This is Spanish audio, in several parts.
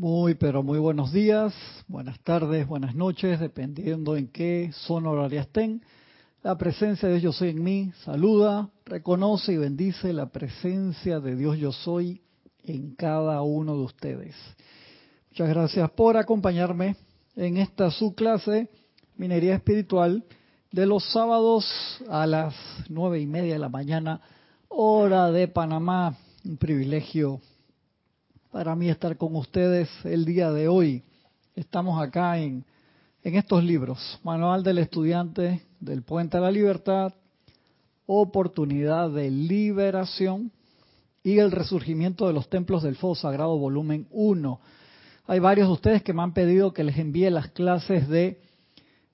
Muy, pero muy buenos días, buenas tardes, buenas noches, dependiendo en qué zona horaria estén. La presencia de Dios Yo Soy en mí saluda, reconoce y bendice la presencia de Dios Yo Soy en cada uno de ustedes. Muchas gracias por acompañarme en esta subclase Minería Espiritual de los sábados a las nueve y media de la mañana, hora de Panamá. Un privilegio para mí estar con ustedes el día de hoy. Estamos acá en, estos libros, Manual del Estudiante del Puente a la Libertad, Oportunidad de Liberación y el Resurgimiento de los Templos del Fuego Sagrado, volumen 1. Hay varios de ustedes que me han pedido que les envíe las clases de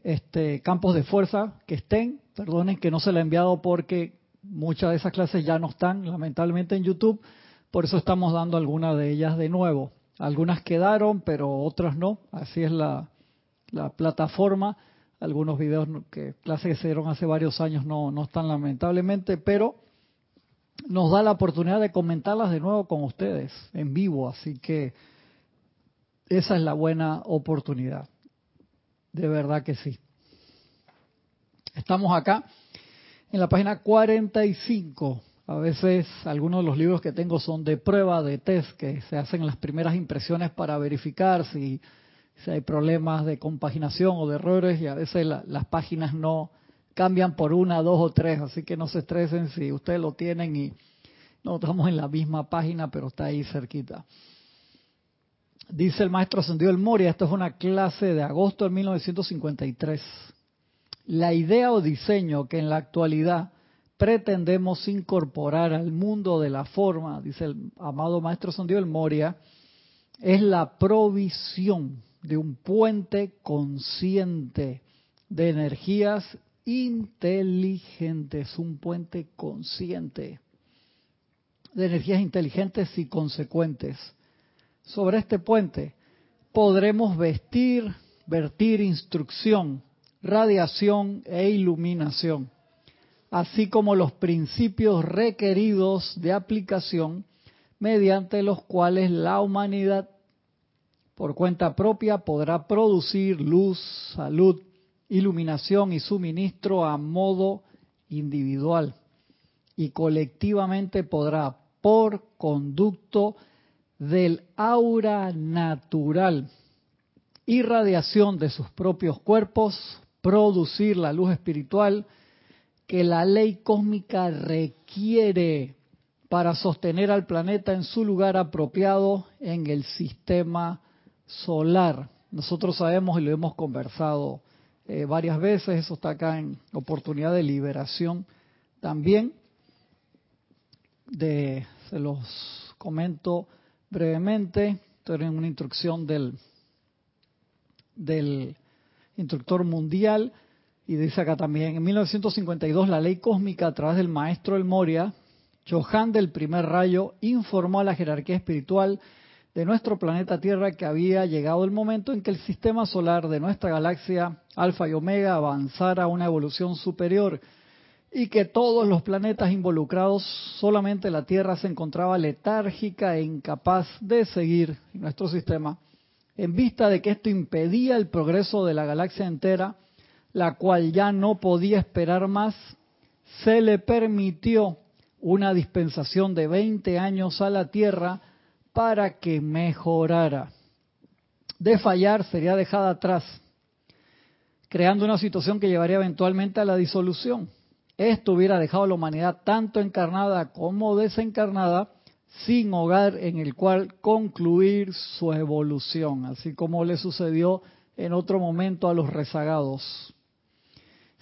este, campos de fuerza que estén. Perdonen que no se la he enviado porque muchas de esas clases ya no están, lamentablemente, en YouTube por eso estamos dando algunas de ellas de nuevo. Algunas quedaron, pero otras no. Así es la, plataforma. Algunos videos que clases que se dieron hace varios años no, no están lamentablemente, pero nos da la oportunidad de comentarlas de nuevo con ustedes en vivo. Así que esa es la buena oportunidad. De verdad que sí. Estamos acá en la página 45 a veces algunos de los libros que tengo son de prueba, de test, que se hacen las primeras impresiones para verificar si, hay problemas de compaginación o de errores y a veces las páginas no cambian por una, dos o tres, así que no se estresen si ustedes lo tienen y no estamos en la misma página, pero está ahí cerquita. Dice el maestro Ascendido el Moria, esto es una clase de agosto de 1953. La idea o diseño que en la actualidad pretendemos incorporar al mundo de la forma, dice el amado Maestro Sandio el Moria, es la provisión de un puente consciente de energías inteligentes, un puente consciente de energías inteligentes y consecuentes. Sobre este puente podremos vestir, vertir instrucción, radiación e iluminación así como los principios requeridos de aplicación mediante los cuales la humanidad por cuenta propia podrá producir luz, salud, iluminación y suministro a modo individual y colectivamente podrá por conducto del aura natural y radiación de sus propios cuerpos producir la luz espiritual que la ley cósmica requiere para sostener al planeta en su lugar apropiado en el sistema solar. Nosotros sabemos y lo hemos conversado eh, varias veces, eso está acá en oportunidad de liberación también. De, se los comento brevemente, esto en una instrucción del, del instructor mundial y dice acá también, en 1952 la ley cósmica a través del maestro El Moria, Johan del primer rayo, informó a la jerarquía espiritual de nuestro planeta Tierra que había llegado el momento en que el sistema solar de nuestra galaxia Alfa y Omega avanzara a una evolución superior y que todos los planetas involucrados, solamente la Tierra se encontraba letárgica e incapaz de seguir nuestro sistema, en vista de que esto impedía el progreso de la galaxia entera la cual ya no podía esperar más, se le permitió una dispensación de 20 años a la Tierra para que mejorara. De fallar sería dejada atrás, creando una situación que llevaría eventualmente a la disolución. Esto hubiera dejado a la humanidad tanto encarnada como desencarnada sin hogar en el cual concluir su evolución, así como le sucedió en otro momento a los rezagados.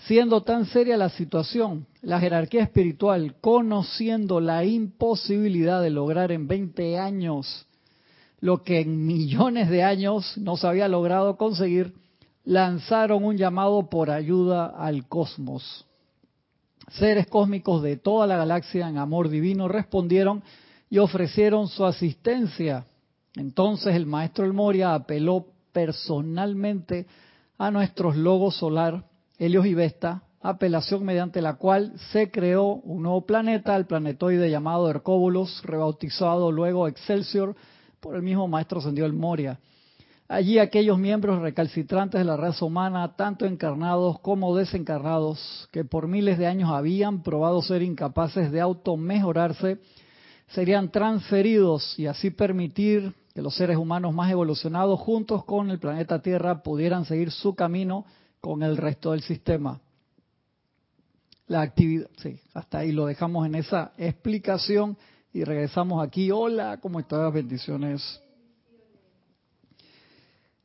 Siendo tan seria la situación, la jerarquía espiritual, conociendo la imposibilidad de lograr en 20 años lo que en millones de años no se había logrado conseguir, lanzaron un llamado por ayuda al cosmos. Seres cósmicos de toda la galaxia en amor divino respondieron y ofrecieron su asistencia. Entonces el maestro El Moria apeló personalmente a nuestros logos solar Helios y Vesta, apelación mediante la cual se creó un nuevo planeta, el planetoide llamado Hercóbulos, rebautizado luego Excelsior, por el mismo maestro ascendido el Moria. Allí aquellos miembros recalcitrantes de la raza humana, tanto encarnados como desencarnados, que por miles de años habían probado ser incapaces de automejorarse, serían transferidos y así permitir que los seres humanos más evolucionados juntos con el planeta Tierra pudieran seguir su camino con el resto del sistema. La actividad, sí, hasta ahí lo dejamos en esa explicación y regresamos aquí. Hola, ¿cómo estás? Bendiciones.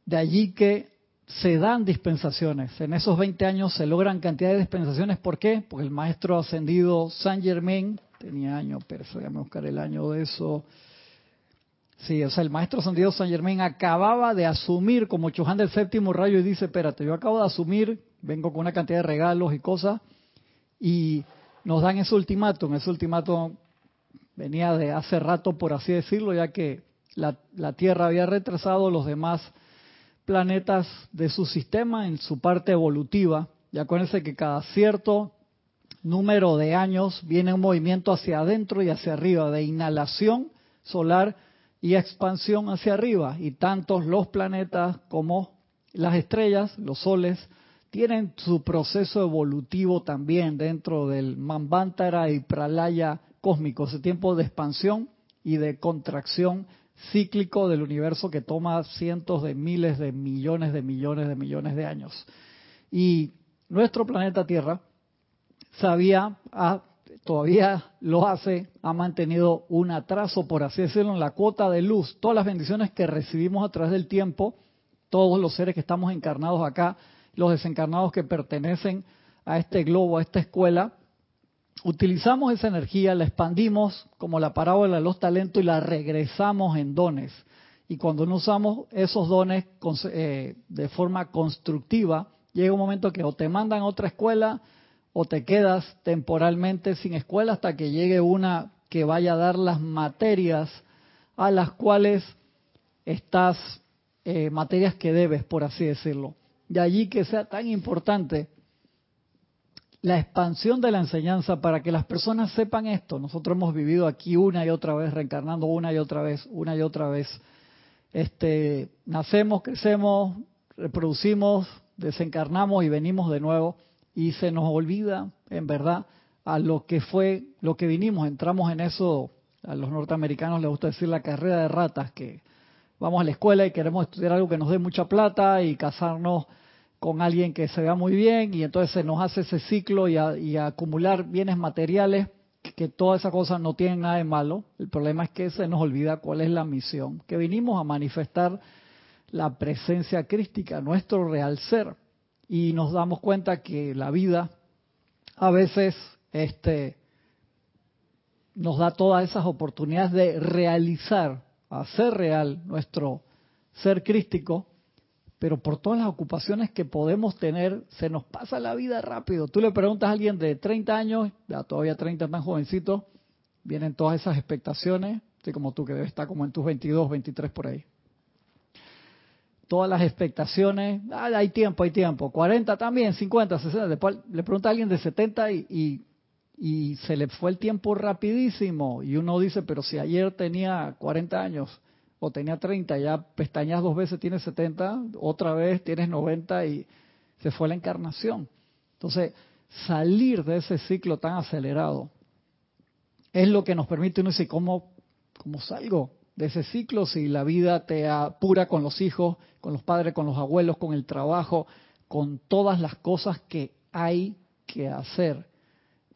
De allí que se dan dispensaciones. En esos 20 años se logran cantidad de dispensaciones. ¿Por qué? Porque el maestro ascendido San Germain, tenía año, pero déjame buscar el año de eso. Sí, o sea, el maestro ascendido San Germain acababa de asumir como Chuján del séptimo rayo y dice, espérate, yo acabo de asumir, vengo con una cantidad de regalos y cosas, y nos dan ese ultimátum. Ese ultimátum venía de hace rato, por así decirlo, ya que la, la Tierra había retrasado los demás planetas de su sistema en su parte evolutiva. Y acuérdense que cada cierto número de años viene un movimiento hacia adentro y hacia arriba, de inhalación solar y expansión hacia arriba. Y tanto los planetas como las estrellas, los soles, tienen su proceso evolutivo también dentro del Manvantara y Pralaya cósmico, ese tiempo de expansión y de contracción cíclico del universo que toma cientos de miles de millones de millones de millones de años. Y nuestro planeta Tierra sabía, ah, todavía lo hace, ha mantenido un atraso, por así decirlo, en la cuota de luz. Todas las bendiciones que recibimos a través del tiempo, todos los seres que estamos encarnados acá, los desencarnados que pertenecen a este globo, a esta escuela, utilizamos esa energía, la expandimos como la parábola de los talentos y la regresamos en dones. Y cuando no usamos esos dones eh, de forma constructiva, llega un momento que o te mandan a otra escuela o te quedas temporalmente sin escuela hasta que llegue una que vaya a dar las materias a las cuales estás, eh, materias que debes, por así decirlo. De allí que sea tan importante la expansión de la enseñanza para que las personas sepan esto. Nosotros hemos vivido aquí una y otra vez, reencarnando una y otra vez, una y otra vez. Este, nacemos, crecemos, reproducimos, desencarnamos y venimos de nuevo y se nos olvida, en verdad, a lo que fue, lo que vinimos. Entramos en eso, a los norteamericanos les gusta decir la carrera de ratas, que vamos a la escuela y queremos estudiar algo que nos dé mucha plata y casarnos con alguien que se vea muy bien y entonces se nos hace ese ciclo y, acumular bienes materiales, que, todas esas cosas no tienen nada de malo. El problema es que se nos olvida cuál es la misión, que vinimos a manifestar la presencia crística, nuestro real ser. Y nos damos cuenta que la vida a veces este, nos da todas esas oportunidades de realizar, hacer real nuestro ser crístico, pero por todas las ocupaciones que podemos tener, se nos pasa la vida rápido. Tú le preguntas a alguien de 30 años, ya todavía 30 tan jovencito, vienen todas esas expectaciones, así como tú que debes estar como en tus 22, 23 por ahí. Todas las expectaciones, ah, hay tiempo, hay tiempo. 40 también, 50, 60. Después le pregunta a alguien de 70 y, y, y se le fue el tiempo rapidísimo. Y uno dice, pero si ayer tenía 40 años o tenía 30, ya pestañas dos veces, tienes 70, otra vez tienes 90 y se fue la encarnación. Entonces, salir de ese ciclo tan acelerado es lo que nos permite uno decir, ¿cómo, cómo salgo de ese ciclo si la vida te apura con los hijos, con los padres, con los abuelos, con el trabajo, con todas las cosas que hay que hacer?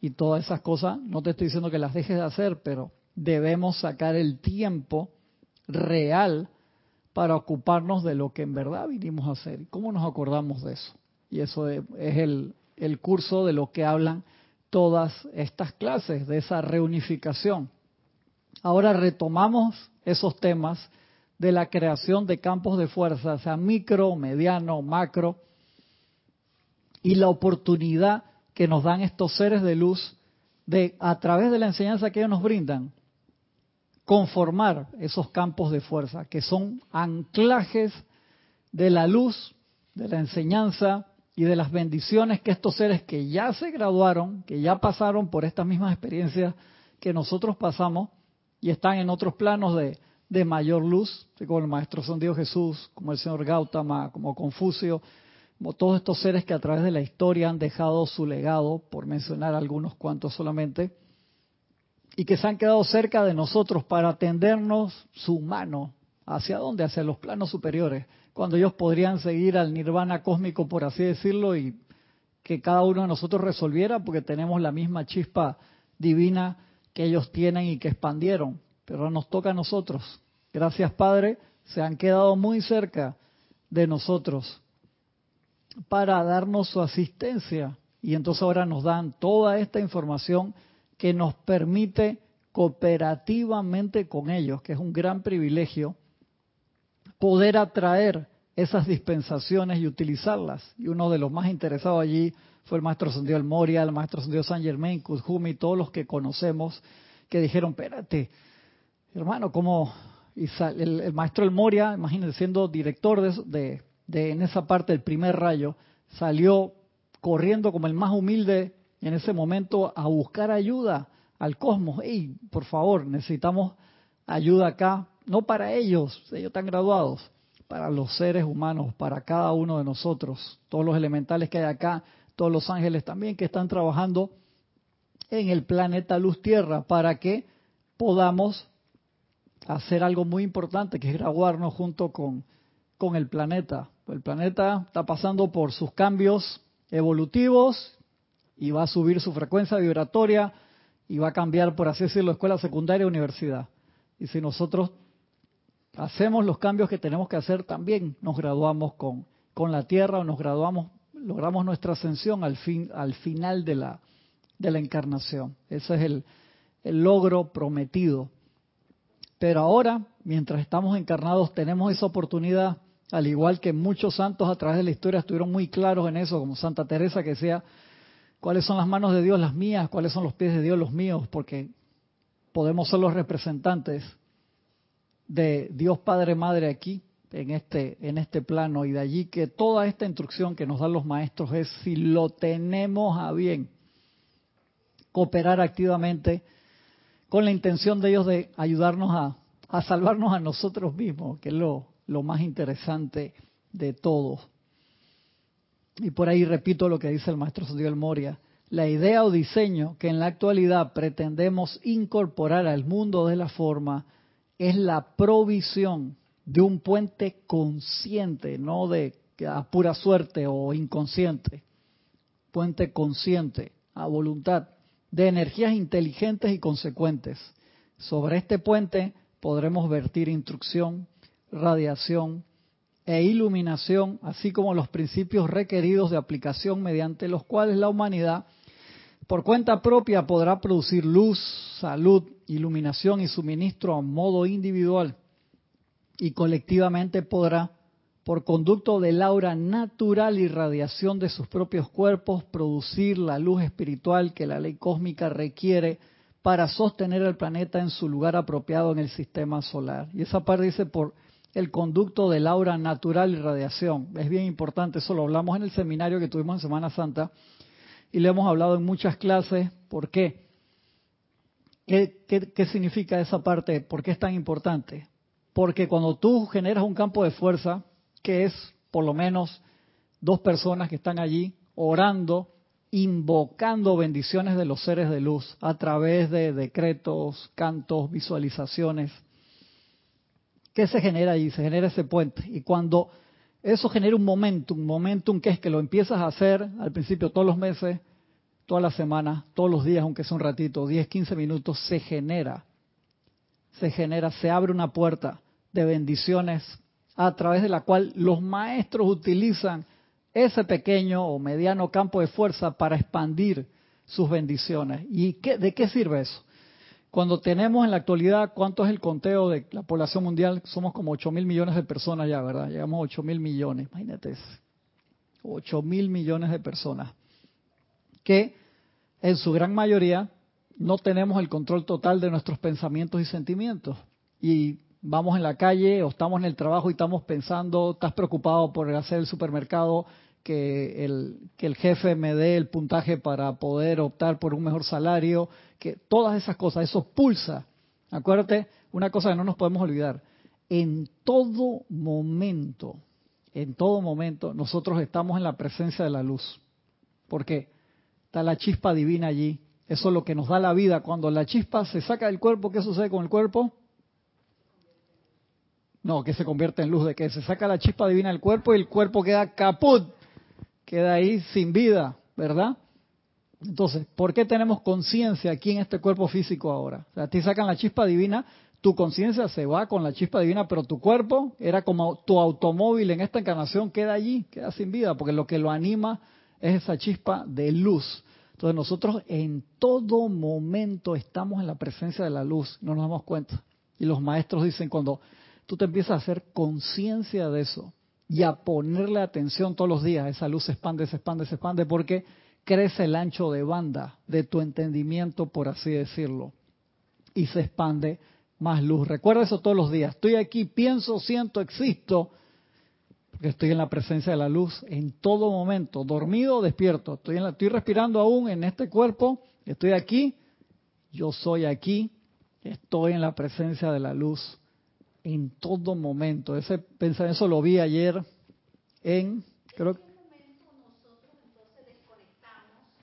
Y todas esas cosas, no te estoy diciendo que las dejes de hacer, pero debemos sacar el tiempo real para ocuparnos de lo que en verdad vinimos a hacer. ¿Y cómo nos acordamos de eso? Y eso es el, el curso de lo que hablan todas estas clases, de esa reunificación. Ahora retomamos esos temas de la creación de campos de fuerza, sea micro, mediano, macro, y la oportunidad que nos dan estos seres de luz de, a través de la enseñanza que ellos nos brindan, conformar esos campos de fuerza, que son anclajes de la luz, de la enseñanza y de las bendiciones que estos seres que ya se graduaron, que ya pasaron por estas mismas experiencias que nosotros pasamos y están en otros planos de, de mayor luz, como el Maestro San Jesús, como el Señor Gautama, como Confucio, como todos estos seres que a través de la historia han dejado su legado, por mencionar algunos cuantos solamente, y que se han quedado cerca de nosotros para tendernos su mano. ¿Hacia dónde? Hacia los planos superiores, cuando ellos podrían seguir al nirvana cósmico, por así decirlo, y que cada uno de nosotros resolviera, porque tenemos la misma chispa divina que ellos tienen y que expandieron. Pero nos toca a nosotros. Gracias, Padre, se han quedado muy cerca de nosotros para darnos su asistencia. Y entonces ahora nos dan toda esta información que nos permite cooperativamente con ellos, que es un gran privilegio, poder atraer esas dispensaciones y utilizarlas. Y uno de los más interesados allí fue el maestro Sandido El Moria, el maestro Sandido San Germain, Kuzhumi, todos los que conocemos, que dijeron, espérate, hermano, como el, el, maestro El Moria, imagínense, siendo director de, de, en esa parte del primer rayo, salió corriendo como el más humilde en ese momento a buscar ayuda al cosmos. Hey, por favor, necesitamos ayuda acá, no para ellos, ellos están graduados, para los seres humanos, para cada uno de nosotros, todos los elementales que hay acá, todos los ángeles también que están trabajando en el planeta Luz Tierra para que podamos hacer algo muy importante, que es graduarnos junto con, con el planeta. El planeta está pasando por sus cambios evolutivos y va a subir su frecuencia vibratoria y va a cambiar, por así decirlo, escuela secundaria, universidad. Y si nosotros hacemos los cambios que tenemos que hacer, también nos graduamos con, con la Tierra o nos graduamos, logramos nuestra ascensión al, fin, al final de la, de la encarnación. Ese es el, el logro prometido. Pero ahora, mientras estamos encarnados, tenemos esa oportunidad, al igual que muchos santos a través de la historia estuvieron muy claros en eso, como Santa Teresa que decía, cuáles son las manos de Dios las mías, cuáles son los pies de Dios los míos, porque podemos ser los representantes de Dios Padre Madre aquí en este en este plano y de allí que toda esta instrucción que nos dan los maestros es si lo tenemos a bien cooperar activamente con la intención de ellos de ayudarnos a, a salvarnos a nosotros mismos, que es lo, lo más interesante de todo. Y por ahí repito lo que dice el maestro Santiago Moria. La idea o diseño que en la actualidad pretendemos incorporar al mundo de la forma es la provisión de un puente consciente, no de a pura suerte o inconsciente. Puente consciente, a voluntad, de energías inteligentes y consecuentes. Sobre este puente podremos vertir instrucción, radiación, e iluminación, así como los principios requeridos de aplicación mediante los cuales la humanidad, por cuenta propia, podrá producir luz, salud, iluminación y suministro a modo individual y colectivamente podrá, por conducto del aura natural y radiación de sus propios cuerpos, producir la luz espiritual que la ley cósmica requiere para sostener el planeta en su lugar apropiado en el sistema solar. Y esa parte dice por el conducto del aura natural y radiación. Es bien importante, eso lo hablamos en el seminario que tuvimos en Semana Santa y le hemos hablado en muchas clases. ¿Por qué? ¿Qué, qué, significa esa parte? ¿Por qué es tan importante? Porque cuando tú generas un campo de fuerza, que es por lo menos dos personas que están allí orando, invocando bendiciones de los seres de luz a través de decretos, cantos, visualizaciones, ¿Qué se genera ahí? Se genera ese puente. Y cuando eso genera un momentum, momentum que es que lo empiezas a hacer al principio todos los meses, todas las semanas, todos los días, aunque sea un ratito, 10, 15 minutos, se genera. Se genera, se abre una puerta de bendiciones a través de la cual los maestros utilizan ese pequeño o mediano campo de fuerza para expandir sus bendiciones. ¿Y qué, de qué sirve eso? Cuando tenemos en la actualidad, ¿cuánto es el conteo de la población mundial? Somos como 8 mil millones de personas ya, ¿verdad? Llegamos a 8 mil millones, imagínate eso. 8 mil millones de personas. Que en su gran mayoría no tenemos el control total de nuestros pensamientos y sentimientos. Y vamos en la calle o estamos en el trabajo y estamos pensando, estás preocupado por hacer el supermercado, que el, que el jefe me dé el puntaje para poder optar por un mejor salario, que todas esas cosas, eso pulsa Acuérdate, una cosa que no nos podemos olvidar. En todo momento, en todo momento, nosotros estamos en la presencia de la luz. ¿Por qué? Está la chispa divina allí. Eso es lo que nos da la vida. Cuando la chispa se saca del cuerpo, ¿qué sucede con el cuerpo? No, que se convierte en luz, de que se saca la chispa divina del cuerpo y el cuerpo queda caput, queda ahí sin vida, ¿verdad? Entonces, ¿por qué tenemos conciencia aquí en este cuerpo físico ahora? O sea, te sacan la chispa divina, tu conciencia se va con la chispa divina, pero tu cuerpo era como tu automóvil en esta encarnación, queda allí, queda sin vida, porque lo que lo anima es esa chispa de luz. Entonces nosotros en todo momento estamos en la presencia de la luz, no nos damos cuenta. Y los maestros dicen, cuando tú te empiezas a hacer conciencia de eso y a ponerle atención todos los días, esa luz se expande, se expande, se expande, porque crece el ancho de banda de tu entendimiento, por así decirlo, y se expande más luz. Recuerda eso todos los días. Estoy aquí, pienso, siento, existo, porque estoy en la presencia de la luz en todo momento, dormido o despierto. Estoy, en estoy respirando aún en este cuerpo, estoy aquí, yo soy aquí, estoy en la presencia de la luz en todo momento. Ese pensamiento lo vi ayer en, creo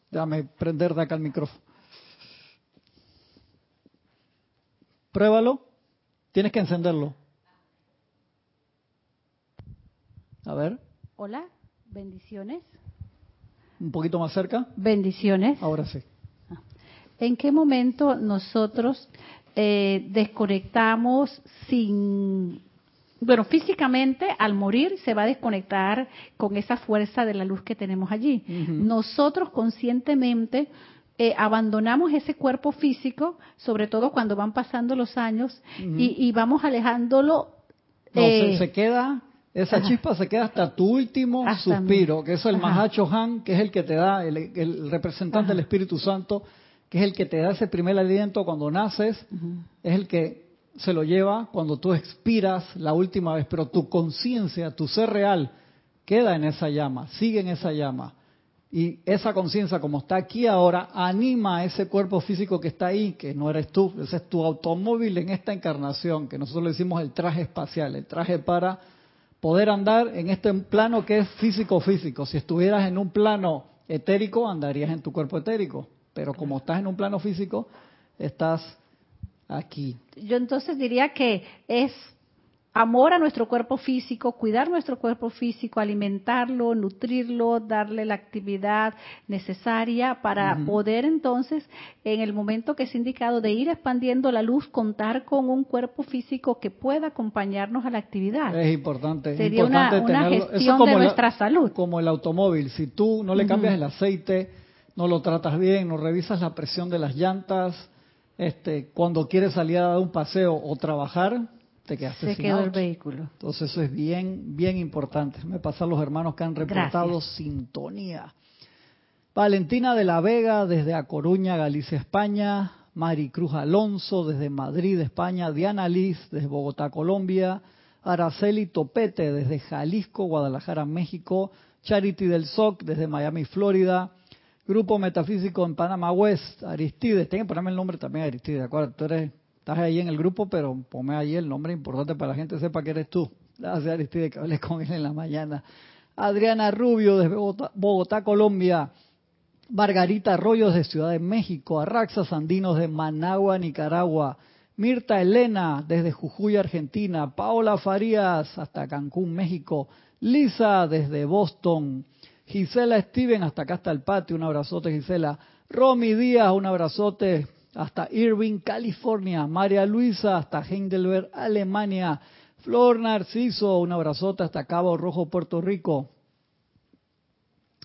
Déjame prender de acá el micrófono. Pruébalo. Tienes que encenderlo. A ver. Hola, bendiciones. Un poquito más cerca. Bendiciones. Ahora sí. ¿En qué momento nosotros eh, desconectamos sin bueno, físicamente al morir se va a desconectar con esa fuerza de la luz que tenemos allí. Nosotros conscientemente eh, abandonamos ese cuerpo físico, sobre todo cuando van pasando los años, y, vamos alejándolo. No, se, eh, queda, esa chispa se queda hasta tu último suspiro, que es el Mahacho Han, que es el que te da, el, representante del Espíritu Santo, que es el que te da ese primer aliento cuando naces, es el que se lo lleva cuando tú expiras la última vez, pero tu conciencia, tu ser real, queda en esa llama, sigue en esa llama. Y esa conciencia, como está aquí ahora, anima a ese cuerpo físico que está ahí, que no eres tú, ese es tu automóvil en esta encarnación, que nosotros le decimos el traje espacial, el traje para poder andar en este plano que es físico-físico. Si estuvieras en un plano etérico, andarías en tu cuerpo etérico, pero como estás en un plano físico, estás aquí. Yo entonces diría que es amor a nuestro cuerpo físico, cuidar nuestro cuerpo físico, alimentarlo, nutrirlo, darle la actividad necesaria para poder entonces, en el momento que es indicado de ir expandiendo la luz, contar con un cuerpo físico que pueda acompañarnos a la actividad. Es importante. Sería importante una, gestión de nuestra salud. Como el automóvil, si tú no le cambias el aceite, no lo tratas bien, no revisas la presión de las llantas, este, cuando quieres salir a dar un paseo o trabajar, te quedaste Se quedó el vehículo. Entonces eso es bien, bien importante. Me pasan los hermanos que han reportado sintonía. Valentina de la Vega desde A Coruña, Galicia, España. Mari Cruz Alonso desde Madrid, España. Diana Liz desde Bogotá, Colombia. Araceli Topete desde Jalisco, Guadalajara, México. Charity del SOC desde Miami, Florida. Grupo Metafísico en Panamá West, Aristides. Tengo que ponerme el nombre también, Aristides, ¿de Tú eres, estás ahí en el grupo, pero ponme ahí el nombre importante para la gente sepa que eres tú. Gracias, Aristides, que hablé con él en la mañana. Adriana Rubio de Bogotá, Colombia. Margarita Arroyos de Ciudad de México. Arraxa Sandinos de Managua, Nicaragua. Mirta Elena desde Jujuy, Argentina. Paola Farías hasta Cancún, México. Lisa desde Boston. Gisela Steven, hasta acá está el patio, un abrazote Gisela. Romy Díaz, un abrazote hasta Irving, California. María Luisa, hasta Heidelberg, Alemania. Flor Narciso, un abrazote hasta Cabo Rojo, Puerto Rico.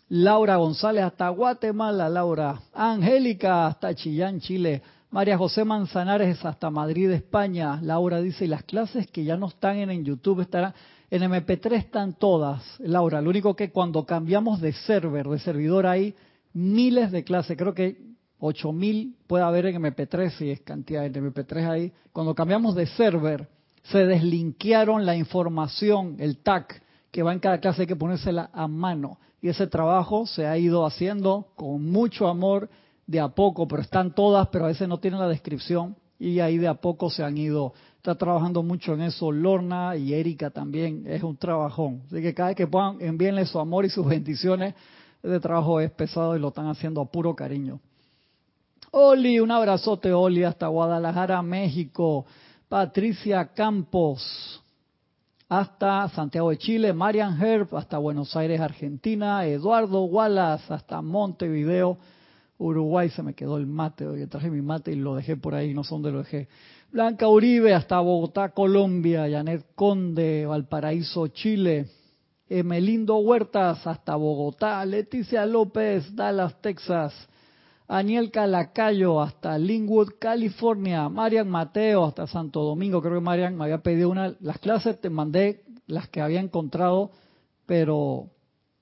Laura González hasta Guatemala, Laura. Angélica hasta Chillán, Chile. María José Manzanares hasta Madrid, España. Laura dice, y las clases que ya no están en YouTube estarán... En MP3 están todas, Laura. Lo único que cuando cambiamos de server, de servidor, hay miles de clases. Creo que 8000 puede haber en MP3, si es cantidad de MP3 ahí. Cuando cambiamos de server, se deslinkearon la información, el tag que va en cada clase, hay que ponérsela a mano. Y ese trabajo se ha ido haciendo con mucho amor de a poco, pero están todas, pero a veces no tienen la descripción y ahí de a poco se han ido. Está trabajando mucho en eso Lorna y Erika también, es un trabajón. Así que cada vez que puedan envíenle su amor y sus bendiciones, este trabajo es pesado y lo están haciendo a puro cariño. Oli, un abrazote Oli hasta Guadalajara, México. Patricia Campos, hasta Santiago de Chile, Marian Herb hasta Buenos Aires, Argentina, Eduardo Wallace hasta Montevideo, Uruguay, se me quedó el mate, hoy traje mi mate y lo dejé por ahí, no sé dónde lo dejé. Blanca Uribe hasta Bogotá, Colombia, Janet Conde, Valparaíso, Chile, Emelindo Huertas hasta Bogotá, Leticia López, Dallas, Texas, Aniel Calacayo hasta Linwood, California. Marian Mateo hasta Santo Domingo. Creo que Marian me había pedido una. Las clases te mandé las que había encontrado, pero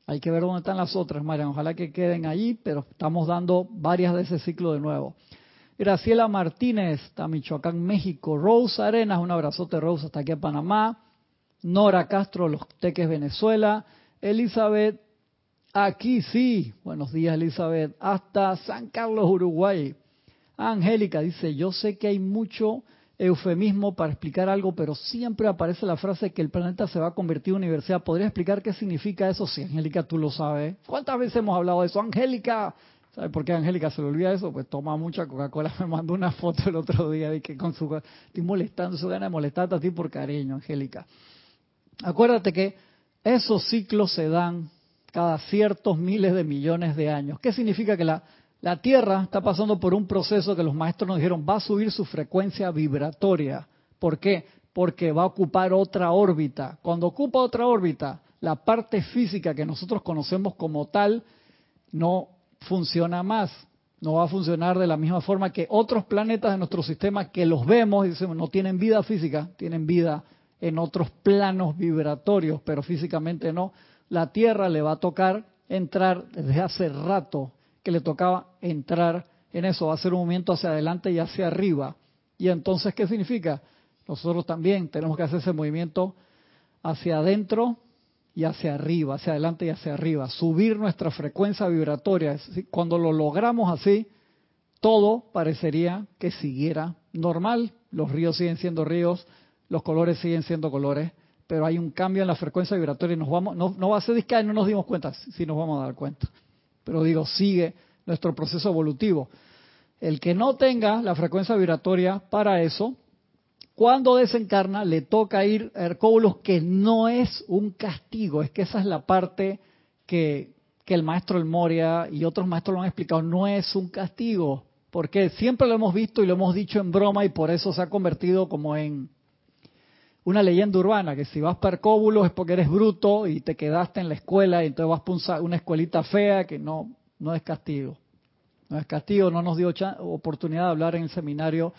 hay que ver dónde están las otras, Marian. Ojalá que queden allí, pero estamos dando varias de ese ciclo de nuevo. Graciela Martínez, hasta Michoacán, México. Rose Arenas, un abrazote, Rose, hasta aquí a Panamá. Nora Castro, Los Teques, Venezuela. Elizabeth Aquí sí. Buenos días, Elizabeth. Hasta San Carlos, Uruguay. Angélica dice, yo sé que hay mucho eufemismo para explicar algo, pero siempre aparece la frase que el planeta se va a convertir en universidad. ¿Podría explicar qué significa eso? Sí, Angélica, tú lo sabes. ¿Cuántas veces hemos hablado de eso? Angélica, ¿sabes por qué Angélica se le olvida eso? Pues toma mucha Coca-Cola. Me mandó una foto el otro día de que con su... Estoy molestando, su gana de molestarte a ti por cariño, Angélica. Acuérdate que esos ciclos se dan cada ciertos miles de millones de años. ¿Qué significa que la, la Tierra está pasando por un proceso que los maestros nos dijeron va a subir su frecuencia vibratoria? ¿Por qué? Porque va a ocupar otra órbita. Cuando ocupa otra órbita, la parte física que nosotros conocemos como tal no funciona más. No va a funcionar de la misma forma que otros planetas de nuestro sistema que los vemos y decimos no tienen vida física, tienen vida en otros planos vibratorios, pero físicamente no la Tierra le va a tocar entrar desde hace rato que le tocaba entrar en eso, va a hacer un movimiento hacia adelante y hacia arriba. Y entonces, ¿qué significa? Nosotros también tenemos que hacer ese movimiento hacia adentro y hacia arriba, hacia adelante y hacia arriba, subir nuestra frecuencia vibratoria. Cuando lo logramos así, todo parecería que siguiera normal. Los ríos siguen siendo ríos, los colores siguen siendo colores, pero hay un cambio en la frecuencia vibratoria y nos vamos, no, va a ser que no nos dimos cuenta, sí nos vamos a dar cuenta. Pero digo, sigue nuestro proceso evolutivo. El que no tenga la frecuencia vibratoria para eso, cuando desencarna le toca ir a Hercóbulos, que no es un castigo, es que esa es la parte que, que el maestro El Moria y otros maestros lo han explicado, no es un castigo, porque siempre lo hemos visto y lo hemos dicho en broma y por eso se ha convertido como en una leyenda urbana, que si vas para Cóbulos es porque eres bruto y te quedaste en la escuela y entonces vas para una escuelita fea que no, no es castigo. No es castigo, no nos dio oportunidad de hablar en el seminario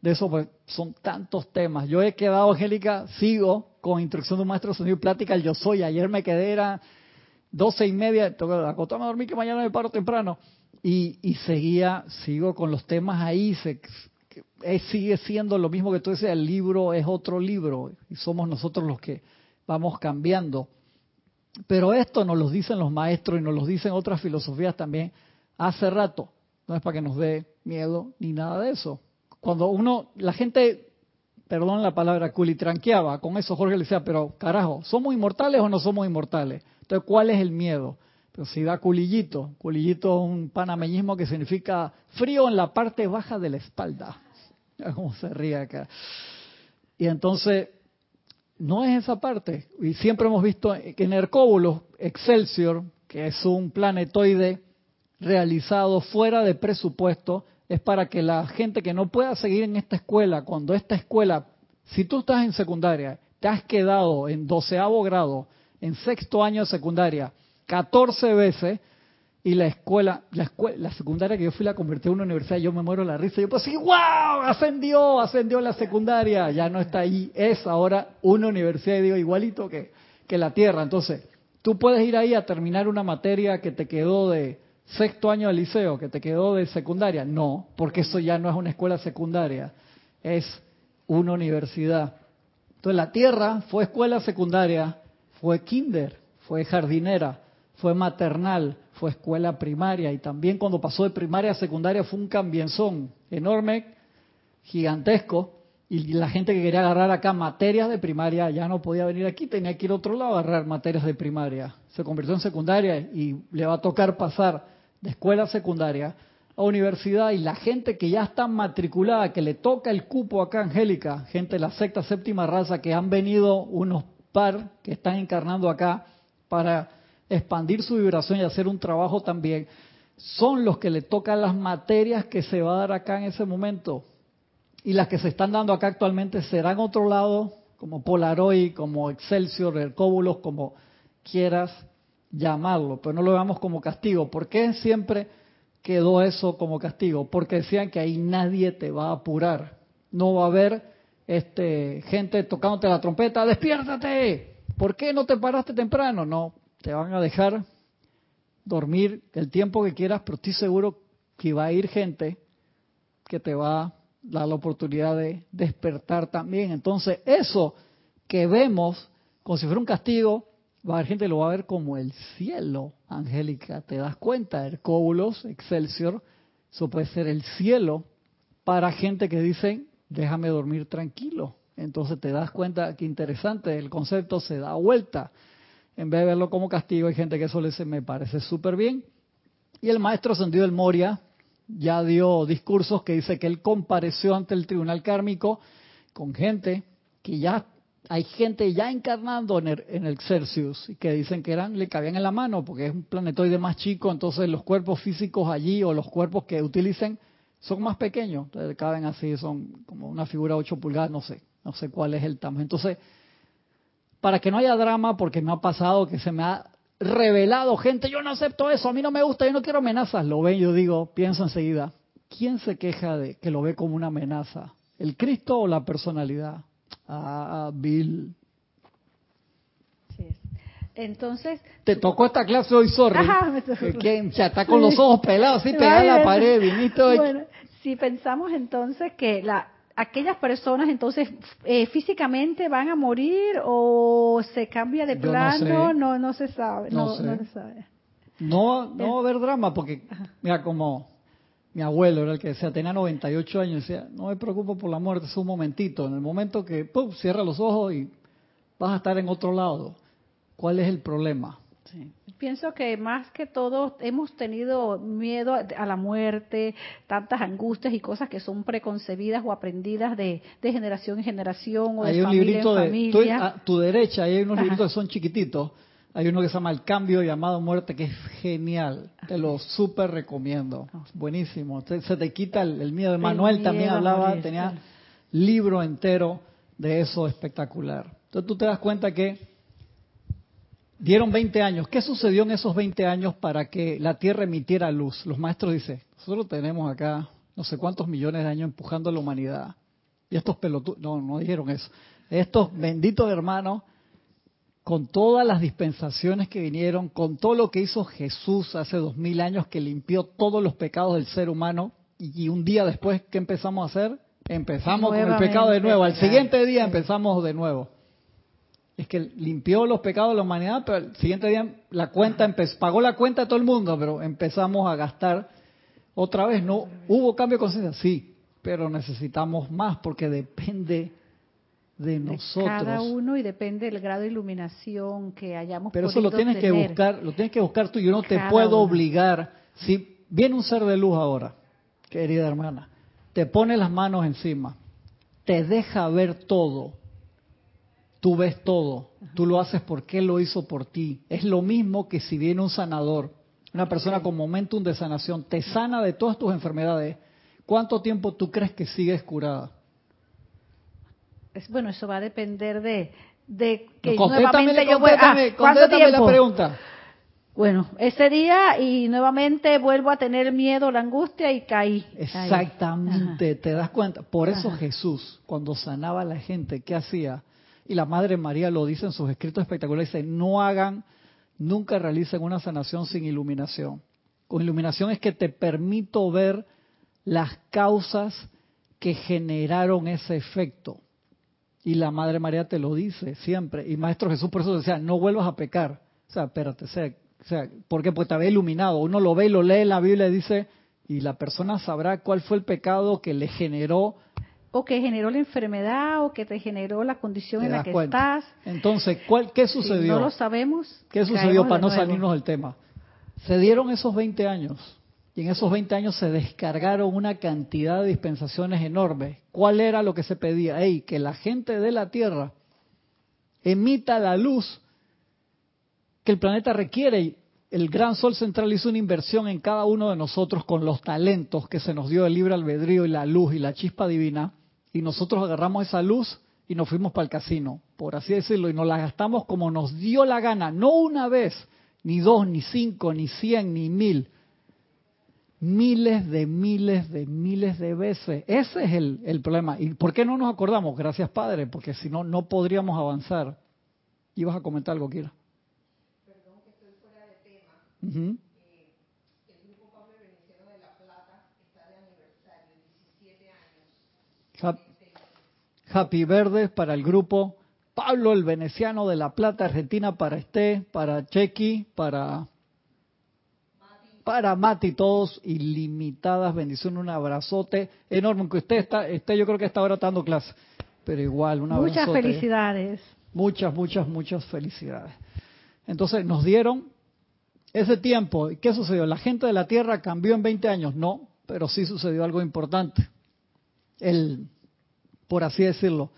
de eso, pues son tantos temas. Yo he quedado, Angélica, sigo con instrucción de un maestro sonido y plática, el yo soy. Ayer me quedé, era doce y media, acostarme a dormir que mañana me paro temprano. Y, y seguía, sigo con los temas ahí, se, sigue siendo lo mismo que tú decías, el libro es otro libro y somos nosotros los que vamos cambiando. Pero esto nos lo dicen los maestros y nos lo dicen otras filosofías también hace rato. No es para que nos dé miedo ni nada de eso. Cuando uno, la gente, perdón la palabra, culitranqueaba, con eso Jorge le decía, pero carajo, ¿somos inmortales o no somos inmortales? Entonces, ¿cuál es el miedo? Pero si da culillito, culillito es un panameñismo que significa frío en la parte baja de la espalda. Cómo se ríe acá. Y entonces, no es esa parte. Y siempre hemos visto que en Hercóbulos, Excelsior, que es un planetoide realizado fuera de presupuesto, es para que la gente que no pueda seguir en esta escuela, cuando esta escuela, si tú estás en secundaria, te has quedado en doceavo grado, en sexto año de secundaria, 14 veces, y la escuela, la escuela, la secundaria que yo fui la convertí en una universidad, yo me muero la risa. Yo pues sí, wow, ascendió, ascendió la secundaria, ya no está ahí, es ahora una universidad, digo, igualito que, que la Tierra. Entonces, tú puedes ir ahí a terminar una materia que te quedó de sexto año de liceo, que te quedó de secundaria. No, porque eso ya no es una escuela secundaria, es una universidad. Entonces, la Tierra fue escuela secundaria, fue kinder, fue jardinera, fue maternal, fue escuela primaria y también cuando pasó de primaria a secundaria fue un cambienzón enorme gigantesco y la gente que quería agarrar acá materias de primaria ya no podía venir aquí, tenía que ir a otro lado a agarrar materias de primaria. Se convirtió en secundaria y le va a tocar pasar de escuela secundaria a universidad y la gente que ya está matriculada, que le toca el cupo acá, Angélica, gente de la sexta, séptima raza, que han venido unos par que están encarnando acá para expandir su vibración y hacer un trabajo también, son los que le tocan las materias que se va a dar acá en ese momento. Y las que se están dando acá actualmente serán otro lado, como Polaroid, como Excelsior, Hercóbulos, como quieras llamarlo, pero no lo veamos como castigo. ¿Por qué siempre quedó eso como castigo? Porque decían que ahí nadie te va a apurar. No va a haber este, gente tocándote la trompeta, despiértate. ¿Por qué no te paraste temprano? No, te van a dejar dormir el tiempo que quieras, pero estoy seguro que va a ir gente que te va a da la oportunidad de despertar también. Entonces, eso que vemos como si fuera un castigo, va a gente lo va a ver como el cielo, Angélica. ¿Te das cuenta? Hercóbulos, Excelsior, eso puede ser el cielo para gente que dicen, déjame dormir tranquilo. Entonces te das cuenta que interesante, el concepto se da vuelta. En vez de verlo como castigo, hay gente que eso le me parece súper bien. Y el maestro Sendido del Moria, ya dio discursos que dice que él compareció ante el tribunal kármico con gente que ya hay gente ya encarnando en el, en Excelsius y que dicen que eran le cabían en la mano porque es un planetoide más chico, entonces los cuerpos físicos allí o los cuerpos que utilicen son más pequeños, caben así, son como una figura 8 pulgadas, no sé, no sé cuál es el tamaño. Entonces, para que no haya drama, porque me ha pasado que se me ha revelado, gente, yo no acepto eso, a mí no me gusta, yo no quiero amenazas. Lo ven, yo digo, pienso enseguida, ¿quién se queja de que lo ve como una amenaza? ¿El Cristo o la personalidad? Ah, Bill. Entonces. Te tocó esta clase hoy, sorry. Ajá, me tocó. ¿Quién? Ya está con los ojos pelados, así pegada a la pared, viniste hoy. Bueno, si pensamos entonces que la aquellas personas entonces eh, físicamente van a morir o se cambia de plano, no, no, se sabe, no, no, se sabe. No, no va a haber drama porque, mira, como mi abuelo era el que decía, tenía 98 años, decía, no me preocupo por la muerte, es un momentito, en el momento que, ¡pum!, cierra los ojos y vas a estar en otro lado. ¿Cuál es el problema? Pienso que más que todo hemos tenido miedo a la muerte, tantas angustias y cosas que son preconcebidas o aprendidas de, generación en generación o de familia en familia. a tu derecha hay unos libritos que son chiquititos. Hay uno que se llama El Cambio llamado Muerte, que es genial. Te lo súper recomiendo. Ah. Buenísimo. se te quita el, miedo. Manuel también hablaba, tenía libro entero de eso espectacular. Entonces tú te das cuenta que Dieron 20 años. ¿Qué sucedió en esos 20 años para que la Tierra emitiera luz? Los maestros dicen, nosotros tenemos acá no sé cuántos millones de años empujando a la humanidad. Y estos pelotudos, no, no dijeron eso. Estos benditos hermanos, con todas las dispensaciones que vinieron, con todo lo que hizo Jesús hace dos mil años que limpió todos los pecados del ser humano, y, un día después, ¿qué empezamos a hacer? Empezamos con el pecado de nuevo. Al siguiente día empezamos de nuevo es que limpió los pecados de la humanidad, pero el siguiente día la cuenta pagó la cuenta de todo el mundo, pero empezamos a gastar otra vez. No hubo cambio de conciencia, sí, pero necesitamos más porque depende de nosotros. Cada uno y depende del grado de iluminación que hayamos. Pero eso lo tienes que buscar, lo tienes que buscar tú. Yo no te puedo obligar. Si viene un ser de luz ahora, querida hermana, te pone las manos encima, te deja ver todo tú ves todo, tú lo haces porque Él lo hizo por ti. Es lo mismo que si viene un sanador, una persona con momentum de sanación, te sana de todas tus enfermedades. ¿Cuánto tiempo tú crees que sigues curada? Es, bueno, eso va a depender de, de que nuevamente yo voy a... ¿Cuánto tiempo? la pregunta. Bueno, ese día y nuevamente vuelvo a tener miedo, la angustia y caí. Exactamente, te das cuenta. Por eso Jesús, cuando sanaba a la gente, ¿qué hacía? y la Madre María lo dice en sus escritos espectaculares, dice, no hagan, nunca realicen una sanación sin iluminación. Con iluminación es que te permito ver las causas que generaron ese efecto. Y la Madre María te lo dice siempre. Y Maestro Jesús por eso decía, no vuelvas a pecar. O sea, espérate, o sea, o sea porque pues te había iluminado. Uno lo ve y lo lee en la Biblia y dice, y la persona sabrá cuál fue el pecado que le generó o que generó la enfermedad o que te generó la condición en la que estás. Entonces, ¿cuál, ¿qué sucedió? no lo sabemos. ¿Qué sucedió para no salirnos del tema? Se dieron esos 20 años en esos 20 años se descargaron una cantidad de dispensaciones enormes. ¿Cuál era lo que se pedía? Ey, que la gente de la Tierra emita la luz que el planeta requiere. El gran sol central hizo una inversión en cada uno de nosotros con los talentos que se nos dio el libre albedrío y la luz y la chispa divina y nosotros agarramos esa luz y nos fuimos para el casino, por así decirlo, y nos la gastamos como nos dio la gana, no una vez, ni dos, ni cinco, ni cien, ni mil, miles de miles de miles de veces. Ese es el, el problema. ¿Y por qué no nos acordamos? Gracias, Padre, porque si no, no podríamos avanzar. ¿Ibas a comentar algo, Kira? Perdón que estoy fuera de tema. Happy Verdes para el grupo. Pablo el Veneciano de La Plata, Argentina, para Esté, para Chequi, para para Mati, todos ilimitadas bendiciones, un abrazote enorme, aunque usted está, esté, yo creo que está ahora dando clase, pero igual, un abrazote. Muchas felicidades. Muchas, muchas, muchas felicidades. Entonces nos dieron ese tiempo. ¿Qué sucedió? ¿La gente de la Tierra cambió en 20 años? No, pero sí sucedió algo importante. El por así decirlo.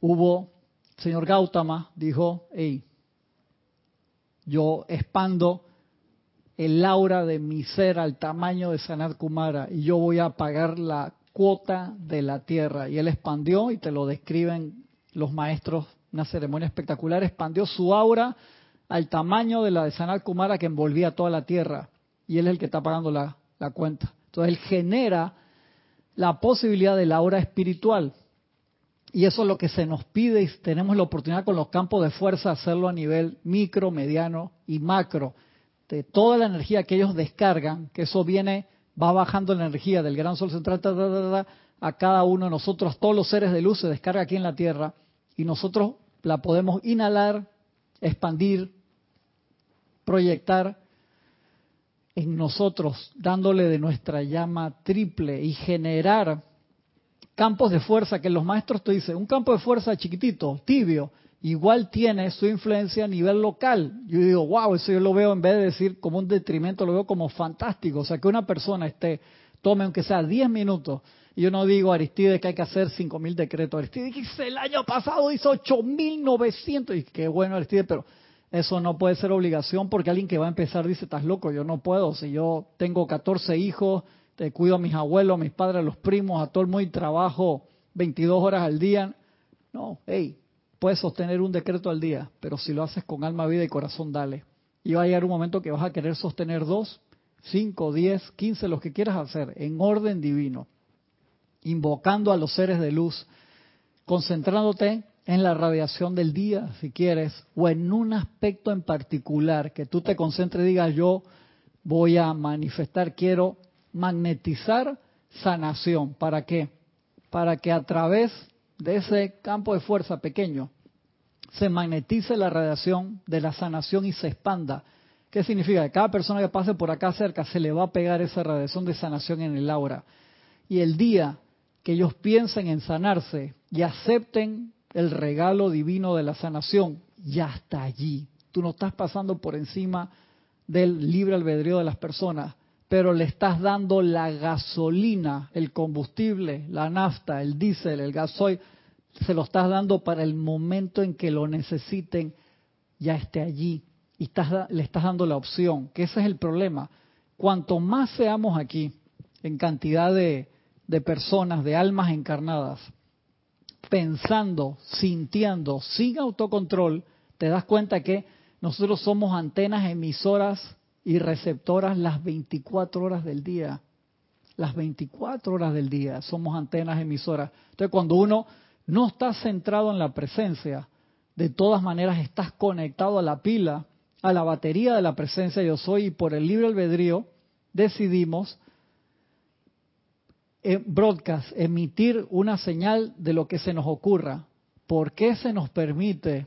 Hubo, señor Gautama dijo, hey, yo expando el aura de mi ser al tamaño de Sanat Kumara y yo voy a pagar la cuota de la tierra. Y él expandió, y te lo describen los maestros, una ceremonia espectacular, expandió su aura al tamaño de la de Sanat Kumara que envolvía toda la tierra. Y él es el que está pagando la, la cuenta. Entonces él genera la posibilidad de la hora espiritual. Y eso es lo que se nos pide y tenemos la oportunidad con los campos de fuerza hacerlo a nivel micro, mediano y macro. De toda la energía que ellos descargan, que eso viene, va bajando la energía del gran sol central a cada uno de nosotros, todos los seres de luz se descarga aquí en la Tierra y nosotros la podemos inhalar, expandir, proyectar en nosotros, dándole de nuestra llama triple y generar campos de fuerza que los maestros te dicen, un campo de fuerza chiquitito, tibio, igual tiene su influencia a nivel local. Yo digo, wow, eso yo lo veo en vez de decir como un detrimento, lo veo como fantástico. O sea, que una persona esté, tome aunque sea 10 minutos. Y yo no digo, Aristide, que hay que hacer 5.000 decretos. Aristide, que el año pasado hizo 8.900. Y qué bueno, Aristide, pero eso no puede ser obligación porque alguien que va a empezar dice, estás loco, yo no puedo. Si yo tengo 14 hijos, te cuido a mis abuelos, a mis padres, a los primos, a todo el mundo y trabajo 22 horas al día. No, hey, puedes sostener un decreto al día, pero si lo haces con alma, vida y corazón, dale. Y va a llegar un momento que vas a querer sostener dos, cinco, diez, quince, los que quieras hacer, en orden divino, invocando a los seres de luz, concentrándote en la radiación del día, si quieres, o en un aspecto en particular, que tú te concentres y digas, yo voy a manifestar, quiero magnetizar sanación. ¿Para qué? Para que a través de ese campo de fuerza pequeño se magnetice la radiación de la sanación y se expanda. ¿Qué significa? Que cada persona que pase por acá cerca se le va a pegar esa radiación de sanación en el aura. Y el día que ellos piensen en sanarse y acepten el regalo divino de la sanación ya está allí. Tú no estás pasando por encima del libre albedrío de las personas, pero le estás dando la gasolina, el combustible, la nafta, el diésel, el gasoil, se lo estás dando para el momento en que lo necesiten, ya esté allí. Y le estás dando la opción, que ese es el problema. Cuanto más seamos aquí, en cantidad de personas, de almas encarnadas, pensando, sintiendo, sin autocontrol, te das cuenta que nosotros somos antenas emisoras y receptoras las 24 horas del día. Las 24 horas del día somos antenas emisoras. Entonces cuando uno no está centrado en la presencia, de todas maneras estás conectado a la pila, a la batería de la presencia yo soy y por el libre albedrío decidimos broadcast, emitir una señal de lo que se nos ocurra. ¿Por qué se nos permite?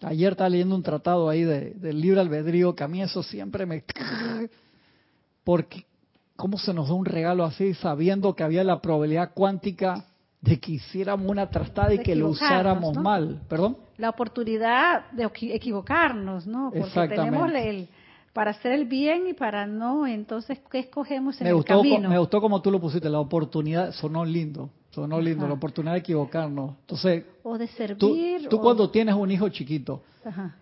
Ayer estaba leyendo un tratado ahí de, del libre albedrío, que a mí eso siempre me... Porque, ¿cómo se nos da un regalo así sabiendo que había la probabilidad cuántica de que hiciéramos una trastada y que lo usáramos ¿no? mal? ¿Perdón? La oportunidad de equi- equivocarnos, ¿no? Porque tenemos el para hacer el bien y para no, entonces ¿qué escogemos en Me el gustó, camino? me gustó como tú lo pusiste, la oportunidad, sonó lindo, sonó lindo, Ajá. la oportunidad de equivocarnos. Entonces, o de tú, servir tú o- cuando tienes un hijo chiquito Ajá.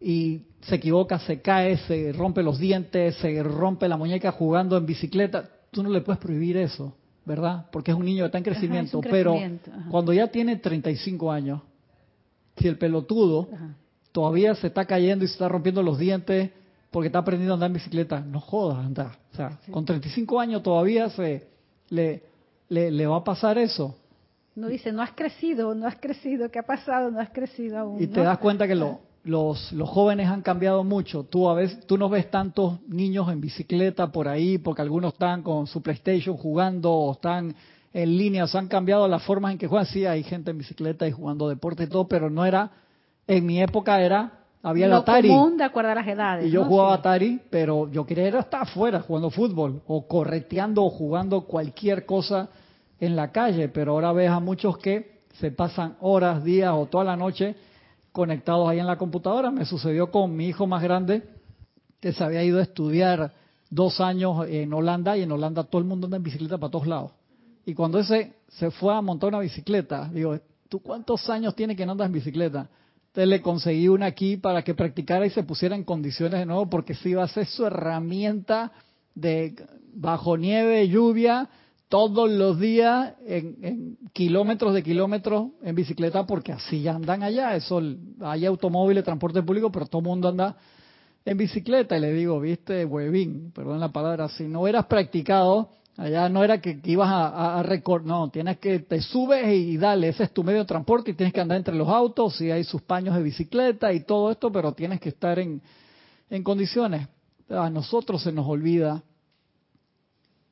y se equivoca, se cae, se rompe los dientes, se rompe la muñeca jugando en bicicleta, tú no le puedes prohibir eso, ¿verdad? Porque es un niño que está en Ajá, crecimiento, pero ajá. cuando ya tiene 35 años, si el pelotudo Ajá. todavía se está cayendo y se está rompiendo los dientes porque está aprendiendo a andar en bicicleta, no jodas, anda. O sea, con 35 años todavía se le, le, le va a pasar eso. No dice, no has crecido, no has crecido, ¿qué ha pasado? No has crecido aún. Y te das cuenta que lo- los, los jóvenes han cambiado mucho. Tú a veces, tú no ves tantos niños en bicicleta por ahí porque algunos están con su PlayStation jugando o están en línea, o sea, han cambiado las formas en que juegan. Sí, hay gente en bicicleta y jugando deporte y todo, pero no era, en mi época era, había el Lo Atari. común de acuerdo a las edades. Y yo ¿no? jugaba Sí. Atari, pero yo quería era estar afuera jugando fútbol o correteando o jugando cualquier cosa en la calle. Pero ahora ves a muchos que se pasan horas, días o toda la noche conectados ahí en la computadora. Me sucedió con mi hijo más grande, que se había ido a estudiar dos años en Holanda y en Holanda todo el mundo anda en bicicleta para todos lados. Y cuando ese se fue a montar una bicicleta, digo, ¿tú cuántos años tienes que no andas en bicicleta? Entonces le conseguí una aquí para que practicara y se pusiera en condiciones de nuevo, porque sí iba a ser su herramienta de bajo nieve, lluvia, todos los días en, kilómetros de kilómetros en bicicleta, porque así andan allá. Eso, hay automóviles, transporte público, pero todo el mundo anda en bicicleta. Y le digo, viste, huevín, perdón la palabra, si no hubieras practicado, allá no era que, ibas a, a, no, tienes que, te subes y dale, ese es tu medio de transporte y tienes que andar entre los autos, y hay sus paños de bicicleta y todo esto, pero tienes que estar en, en condiciones. A nosotros se nos olvida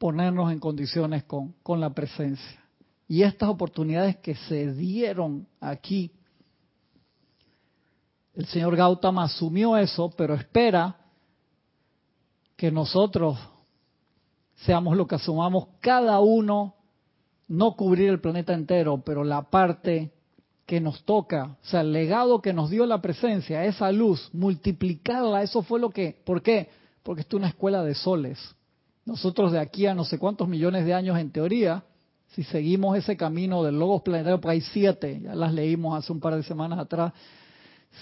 ponernos en condiciones con, con la presencia. Y estas oportunidades que se dieron aquí, el señor Gautama asumió eso, pero espera que nosotros seamos lo que asumamos cada uno, no cubrir el planeta entero, pero la parte que nos toca, o sea, el legado que nos dio la presencia, esa luz, multiplicarla, eso fue lo que, ¿por qué? Porque esto es una escuela de soles. Nosotros de aquí a no sé cuántos millones de años, en teoría, si seguimos ese camino del logos planetario, porque hay siete, ya las leímos hace un par de semanas atrás,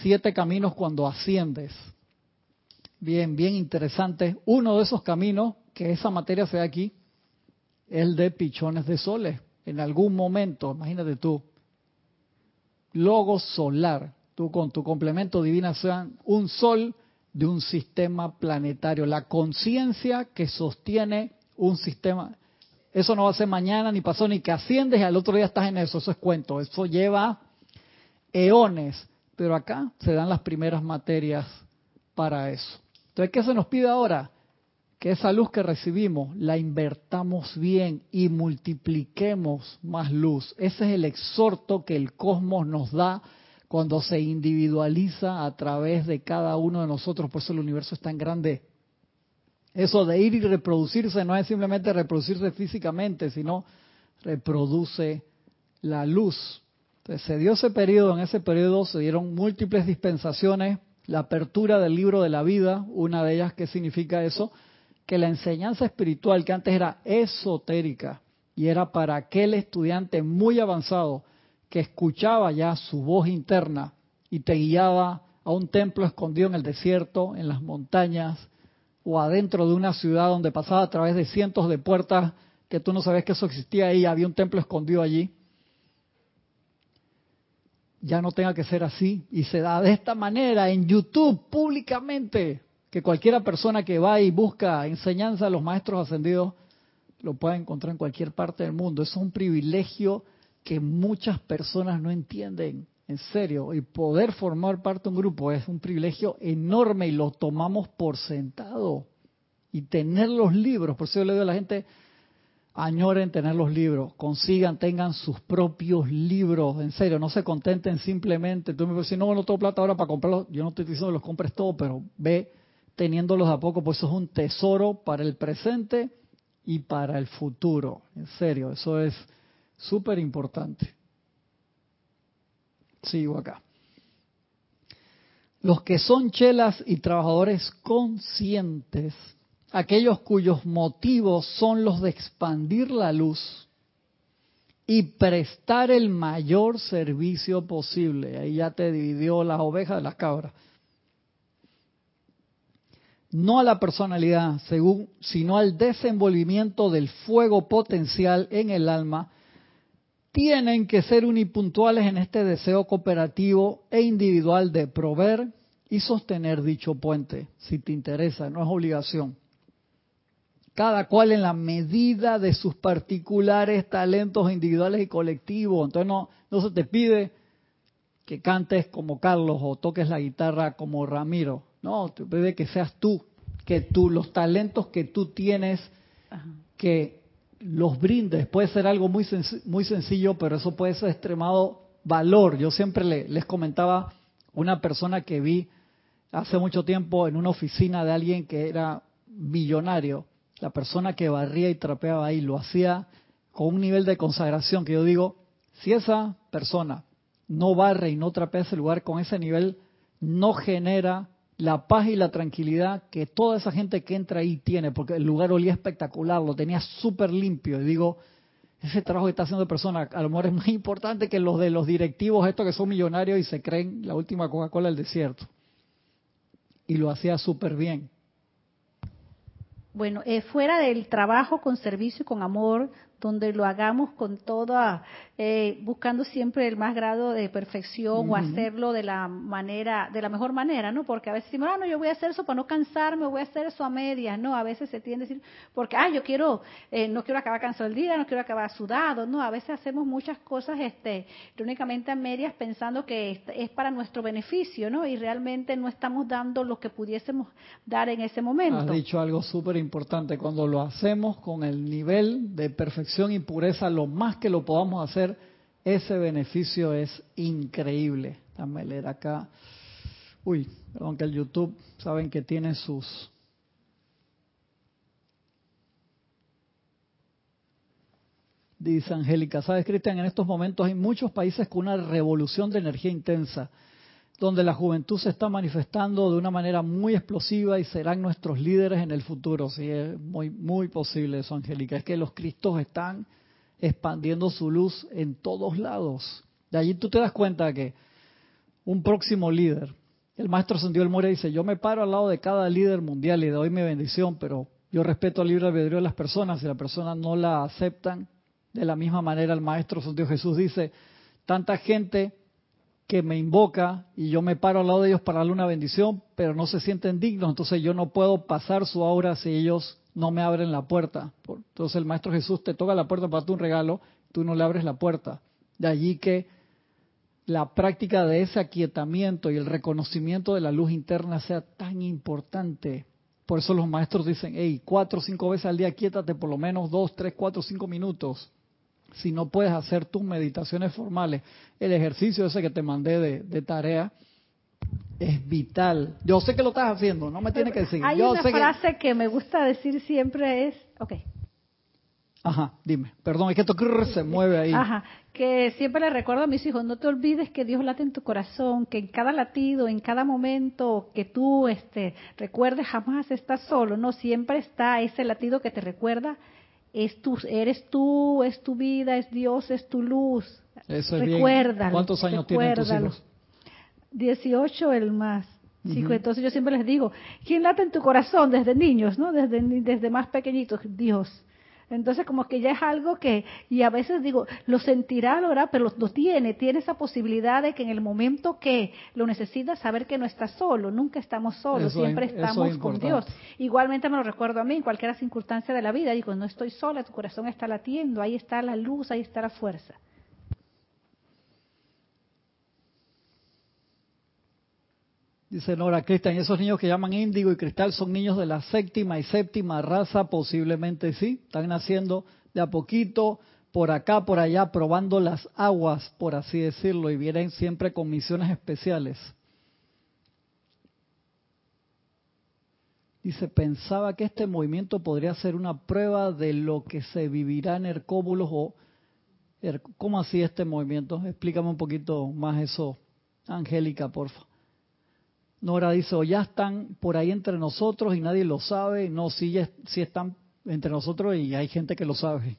siete caminos cuando asciendes. Bien, bien interesante. Uno de esos caminos, que esa materia se da aquí, el de pichones de soles. En algún momento, imagínate tú, logos solar, tú con tu complemento divina sean un sol de un sistema planetario, la conciencia que sostiene un sistema. Eso no va a ser mañana ni pasó ni que asciendes y al otro día estás en eso, eso es cuento, eso lleva eones, pero acá se dan las primeras materias para eso. Entonces, ¿qué se nos pide ahora? Que esa luz que recibimos la invertamos bien y multipliquemos más luz. Ese es el exhorto que el cosmos nos da cuando se individualiza a través de cada uno de nosotros. Por eso el universo es tan grande. Eso de ir y reproducirse no es simplemente reproducirse físicamente, sino reproduce la luz. Entonces se dio ese periodo, en ese periodo se dieron múltiples dispensaciones, la apertura del libro de la vida, una de ellas, ¿qué significa eso? Que la enseñanza espiritual que antes era esotérica y era para aquel estudiante muy avanzado que escuchaba ya su voz interna y te guiaba a un templo escondido en el desierto, en las montañas o adentro de una ciudad donde pasaba a través de cientos de puertas que tú no sabías que eso existía ahí, había un templo escondido allí. Ya no tenga que ser así y se da de esta manera en YouTube públicamente que cualquiera persona que va y busca enseñanza a los maestros ascendidos lo pueda encontrar en cualquier parte del mundo. Es un privilegio que muchas personas no entienden, en serio. Y poder formar parte de un grupo es un privilegio enorme y lo tomamos por sentado. Y tener los libros, por eso yo le digo a la gente, añoren tener los libros, consigan, tengan sus propios libros, en serio, no se contenten simplemente. Tú me dices, no, no tengo plata ahora para comprarlos, yo no estoy diciendo que los compres todo, pero ve teniéndolos a poco, pues eso es un tesoro para el presente y para el futuro. En serio, eso es súper importante. Sigo acá. Los que son chelas y trabajadores conscientes, aquellos cuyos motivos son los de expandir la luz y prestar el mayor servicio posible. Ahí ya te dividió las ovejas de las cabras no a la personalidad, según, sino al desenvolvimiento del fuego potencial en el alma, tienen que ser unipuntuales en este deseo cooperativo e individual de proveer y sostener dicho puente, si te interesa, no es obligación. Cada cual en la medida de sus particulares talentos individuales y colectivos. Entonces no, no se te pide que cantes como Carlos o toques la guitarra como Ramiro. No, te pide que seas tú, que tú, los talentos que tú tienes, que los brindes. Puede ser algo muy, muy sencillo, pero eso puede ser extremado valor. Yo siempre les comentaba una persona que vi hace mucho tiempo en una oficina de alguien que era millonario. La persona que barría y trapeaba ahí lo hacía con un nivel de consagración que yo digo, si esa persona no barre y no trapea ese lugar con ese nivel, no genera la paz y la tranquilidad que toda esa gente que entra ahí tiene, porque el lugar olía espectacular, lo tenía súper limpio. Y digo, ese trabajo que está haciendo persona a lo mejor es más importante que los de los directivos, estos que son millonarios y se creen la última Coca-Cola del desierto. Y lo hacía súper bien. Bueno, eh, fuera del trabajo con servicio y con amor, donde lo hagamos con toda, eh, buscando siempre el más grado de perfección o hacerlo de la manera, de la mejor manera, ¿no? Porque a veces decimos, ah, no, yo voy a hacer eso para no cansarme, voy a hacer eso a medias, ¿no? A veces se tiende a decir, porque, ah, yo quiero, eh, no quiero acabar cansado el día, no quiero acabar sudado, ¿no? A veces hacemos muchas cosas, este, únicamente a medias pensando que es para nuestro beneficio, ¿no? Y realmente no estamos dando lo que pudiésemos dar en ese momento. Has dicho algo súper importante, cuando lo hacemos con el nivel de perfección y pureza lo más que lo podamos hacer, ese beneficio es increíble. Déjame leer acá. Uy, perdón que el YouTube saben que tiene sus... Dice Angélica, ¿sabes, Cristian? En estos momentos hay muchos países con una revolución de energía intensa donde la juventud se está manifestando de una manera muy explosiva y serán nuestros líderes en el futuro. Sí, es muy, muy posible eso, Angélica. Es que los Cristos están expandiendo su luz en todos lados. De allí tú te das cuenta que un próximo líder, el maestro Santiago El More dice, yo me paro al lado de cada líder mundial y doy mi bendición, pero yo respeto el libre albedrío de las personas. Si las personas no la aceptan, de la misma manera el maestro Santiago Jesús dice, tanta gente que me invoca y yo me paro al lado de ellos para darle una bendición, pero no se sienten dignos, entonces yo no puedo pasar su aura si ellos no me abren la puerta. Entonces el Maestro Jesús te toca la puerta para darte un regalo, tú no le abres la puerta. De allí que la práctica de ese aquietamiento y el reconocimiento de la luz interna sea tan importante. Por eso los maestros dicen, hey, cuatro o cinco veces al día, quiétate por lo menos dos, tres, cuatro, cinco minutos si no puedes hacer tus meditaciones formales, el ejercicio ese que te mandé de, tarea es vital. Yo sé que lo estás haciendo, no me tienes que decir. Hay una frase que... me gusta decir siempre es, ok. Ajá, dime, perdón, es que esto se mueve ahí. Ajá, que siempre le recuerdo a mis hijos, no te olvides que Dios late en tu corazón, que en cada latido, en cada momento que tú este, recuerdes, jamás estás solo, no, siempre está ese latido que te recuerda es tu, eres tú, es tu vida, es Dios, es tu luz. Eso es Recuérdalo. ¿Cuántos años tienen tus hijos? 18 el más. entonces yo siempre les digo, ¿quién late en tu corazón desde niños, no? Desde, desde más pequeñitos, Dios. Entonces como que ya es algo que, y a veces digo, lo sentirá, lo pero lo, tiene, tiene esa posibilidad de que en el momento que lo necesita, saber que no está solo, nunca estamos solos, siempre estamos con Dios. Igualmente me lo recuerdo a mí, en cualquier circunstancia de la vida, digo, no estoy sola, tu corazón está latiendo, ahí está la luz, ahí está la fuerza. Dice Nora Cristian, esos niños que llaman índigo y cristal son niños de la séptima y séptima raza, posiblemente sí, están naciendo de a poquito, por acá, por allá, probando las aguas, por así decirlo, y vienen siempre con misiones especiales. Dice, pensaba que este movimiento podría ser una prueba de lo que se vivirá en Hercóbulos o... ¿Cómo así este movimiento? Explícame un poquito más eso, Angélica, porfa. Nora dice, o ya están por ahí entre nosotros y nadie lo sabe. No, sí, sí están entre nosotros y hay gente que lo sabe.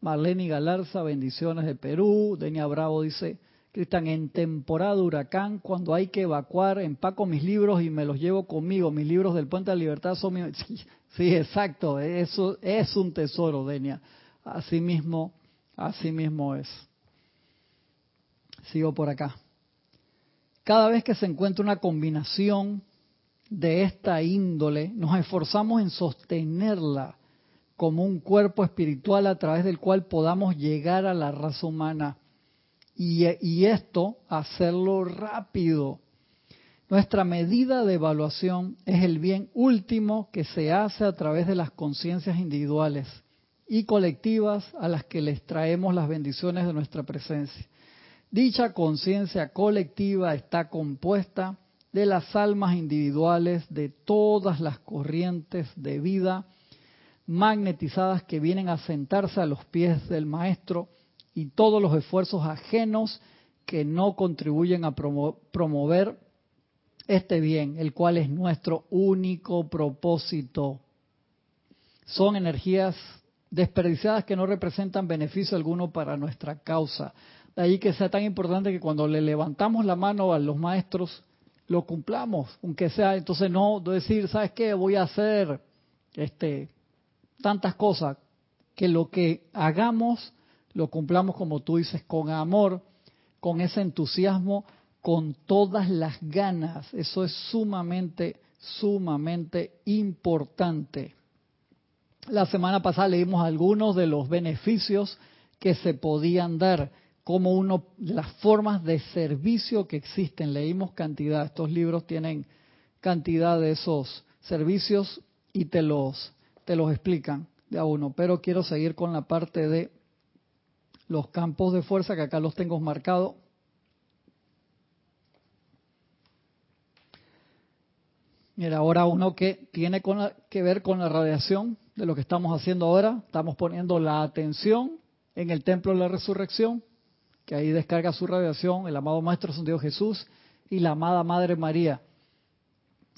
Marlene Galarza, bendiciones de Perú. Denia Bravo dice, Cristian, en temporada de huracán, cuando hay que evacuar, empaco mis libros y me los llevo conmigo. Mis libros del Puente de la Libertad son mis... Sí, exacto, eso es un tesoro, Denia. Así mismo, así mismo es. Sigo por acá. Cada vez que se encuentra una combinación de esta índole, nos esforzamos en sostenerla como un cuerpo espiritual a través del cual podamos llegar a la raza humana. Y, y, esto, hacerlo rápido. Nuestra medida de evaluación es el bien último que se hace a través de las conciencias individuales y colectivas a las que les traemos las bendiciones de nuestra presencia. Dicha conciencia colectiva está compuesta de las almas individuales de todas las corrientes de vida magnetizadas que vienen a sentarse a los pies del Maestro y todos los esfuerzos ajenos que no contribuyen a promover este bien, el cual es nuestro único propósito. Son energías desperdiciadas que no representan beneficio alguno para nuestra causa. De ahí que sea tan importante que cuando le levantamos la mano a los maestros, lo cumplamos, aunque sea, entonces no decir, ¿sabes qué? Voy a hacer este tantas cosas, que lo que hagamos lo cumplamos como tú dices, con amor, con ese entusiasmo, con todas las ganas. Eso es sumamente, sumamente importante. La semana pasada leímos algunos de los beneficios que se podían dar como uno las formas de servicio que existen. Leímos cantidad, estos libros tienen cantidad de esos servicios y te los, te los explican de a uno. Pero quiero seguir con la parte de los campos de fuerza, que acá los tengo marcados. Mira, ahora uno que tiene que ver con la radiación de lo que estamos haciendo ahora, estamos poniendo la atención en el templo de la resurrección, que ahí descarga su radiación el amado Maestro Dios Jesús y la amada Madre María.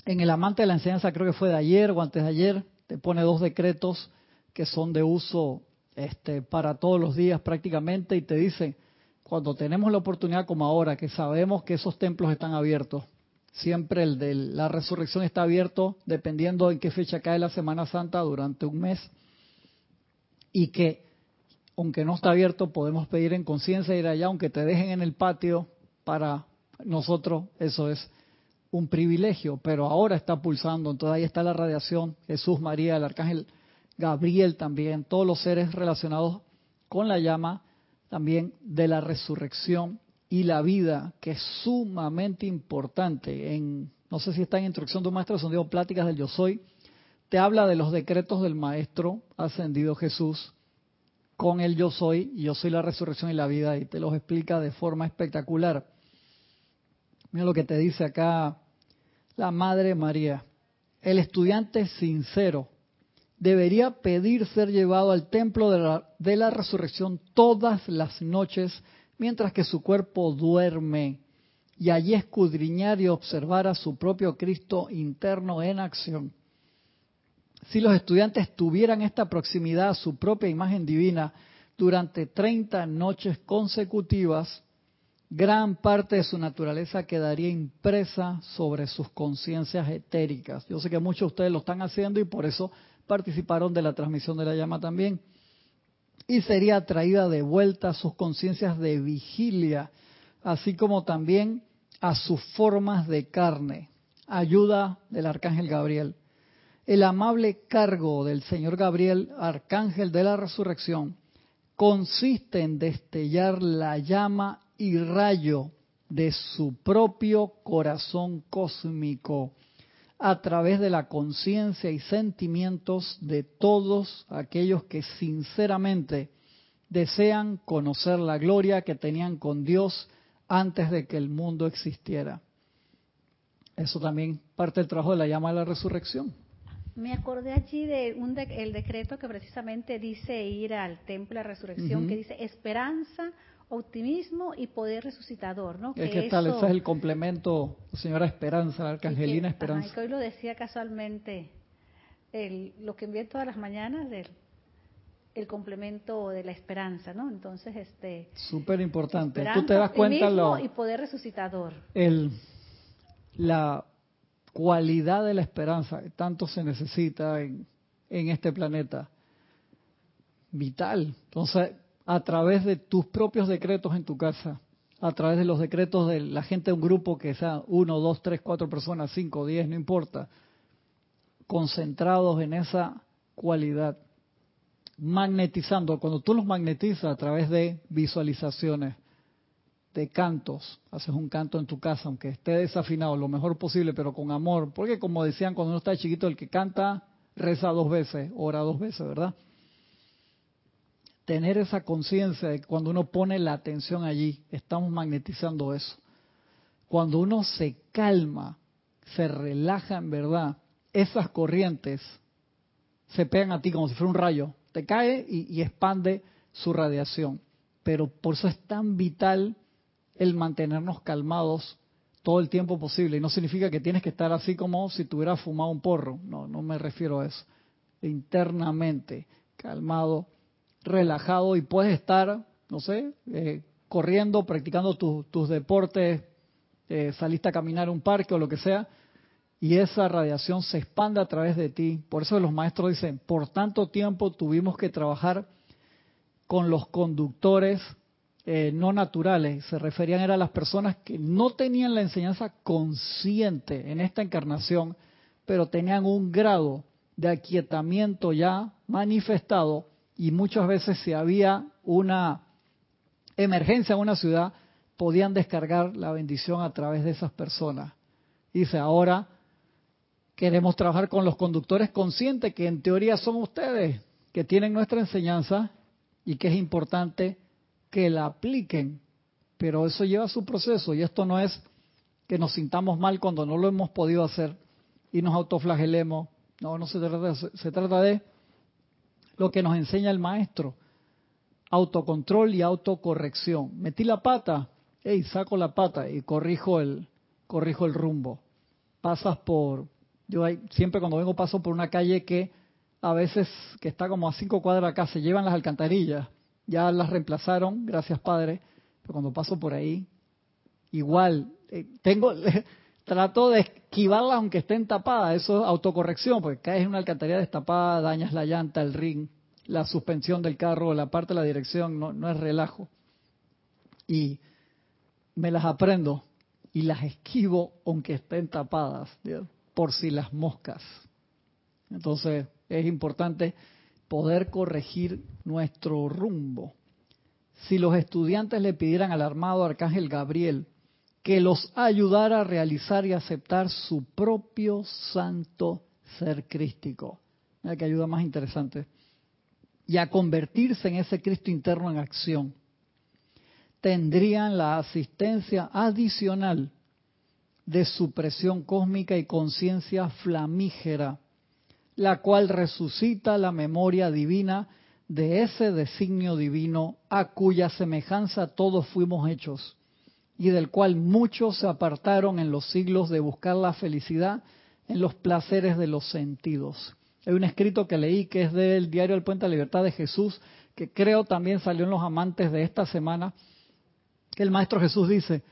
En el amante de la enseñanza, creo que fue de ayer o antes de ayer, te pone dos decretos que son de uso este, para todos los días prácticamente y te dice, cuando tenemos la oportunidad como ahora, que sabemos que esos templos están abiertos, siempre el de la resurrección está abierto dependiendo en qué fecha cae la Semana Santa durante un mes y que aunque no está abierto, podemos pedir en conciencia ir allá, aunque te dejen en el patio, para nosotros eso es un privilegio, pero ahora está pulsando, entonces ahí está la radiación, Jesús, María, el Arcángel Gabriel también, todos los seres relacionados con la llama también de la resurrección y la vida, que es sumamente importante. En, no sé si está en instrucción de un maestro, son pláticas del yo soy, te habla de los decretos del maestro ascendido Jesús, con el yo soy, y yo soy la resurrección y la vida, y te los explica de forma espectacular. Mira lo que te dice acá la Madre María. El estudiante sincero debería pedir ser llevado al templo de la, de la resurrección todas las noches mientras que su cuerpo duerme y allí escudriñar y observar a su propio Cristo interno en acción si los estudiantes tuvieran esta proximidad a su propia imagen divina durante 30 noches consecutivas, gran parte de su naturaleza quedaría impresa sobre sus conciencias etéricas. Yo sé que muchos de ustedes lo están haciendo y por eso participaron de la transmisión de la llama también. Y sería traída de vuelta a sus conciencias de vigilia, así como también a sus formas de carne. Ayuda del arcángel Gabriel. El amable cargo del señor Gabriel, arcángel de la resurrección, consiste en destellar la llama y rayo de su propio corazón cósmico a través de la conciencia y sentimientos de todos aquellos que sinceramente desean conocer la gloria que tenían con Dios antes de que el mundo existiera. Eso también parte del trabajo de la llama de la resurrección. Me acordé allí de un el decreto que precisamente dice ir al templo de la resurrección, que dice esperanza, optimismo y poder resucitador, ¿no? Es que, tal, ese es el complemento, señora Esperanza, la arcangelina Esperanza. que hoy lo decía casualmente, el, lo que envié todas las mañanas del el complemento de la esperanza, ¿no? Entonces, este... Súper importante. Tú te das cuenta lo... Y poder resucitador. El, la cualidad de la esperanza que tanto se necesita en, en este planeta. Vital. Entonces, a través de tus propios decretos en tu casa, a través de los decretos de la gente de un grupo que sea uno, dos, tres, cuatro personas, cinco, diez, no importa, concentrados en esa cualidad, magnetizando. Cuando tú los magnetizas a través de visualizaciones, de cantos, haces un canto en tu casa, aunque esté desafinado lo mejor posible, pero con amor, porque como decían cuando uno está chiquito, el que canta reza dos veces, ora dos veces, ¿verdad? tener esa conciencia de que cuando uno pone la atención allí, estamos magnetizando eso. Cuando uno se calma, se relaja en verdad, esas corrientes se pegan a ti como si fuera un rayo, te cae y, y expande su radiación. Pero por eso es tan vital el mantenernos calmados todo el tiempo posible. Y no significa que tienes que estar así como si tuvieras fumado un porro. No, no me refiero a eso. Internamente, calmado, relajado y puedes estar, no sé, eh, corriendo, practicando tus deportes, eh, saliste a caminar un parque o lo que sea, y esa radiación se expande a través de ti. Por eso los maestros dicen, por tanto tiempo tuvimos que trabajar con los conductores eh, no naturales. Se referían a las personas que no tenían la enseñanza consciente en esta encarnación, pero tenían un grado de aquietamiento ya manifestado y muchas veces si había una emergencia en una ciudad, podían descargar la bendición a través de esas personas. Dice, ahora queremos trabajar con los conductores conscientes, que en teoría son ustedes, que tienen nuestra enseñanza y que es importante que la apliquen. Pero eso lleva su proceso y esto no es que nos sintamos mal cuando no lo hemos podido hacer y nos autoflagelemos. No, no se trata de eso. Se trata de lo que nos enseña el maestro. Autocontrol y autocorrección. Metí la pata, hey, saco la pata y corrijo el, corrijo el rumbo. Pasas por, yo siempre cuando vengo paso por una calle que a veces, que está como a cinco cuadras acá, se llevan las alcantarillas. Ya las reemplazaron, gracias Padre. Pero cuando paso por ahí, igual, eh, tengo, trato de esquivarlas aunque estén tapadas, eso es autocorrección, porque caes en una alcantarilla destapada, dañas la llanta, el ring, la suspensión del carro, la parte de la dirección, no, no es relajo. Y me las aprendo y las esquivo aunque estén tapadas, por si las moscas. Entonces es importante poder corregir nuestro rumbo. Si los estudiantes le pidieran al armado arcángel Gabriel que los ayudara a realizar y aceptar su propio santo ser crístico. Mira que ayuda más interesante. Y a convertirse en ese Cristo interno en acción. Tendrían la asistencia adicional de supresión cósmica y conciencia flamígera, la cual resucita la memoria divina de ese designio divino a cuya semejanza todos fuimos hechos y del cual muchos se apartaron en los siglos de buscar la felicidad en los placeres de los sentidos. Hay un escrito que leí que es del diario El Puente de la Libertad de Jesús, que creo también salió en los amantes de esta semana, que el Maestro Jesús dice,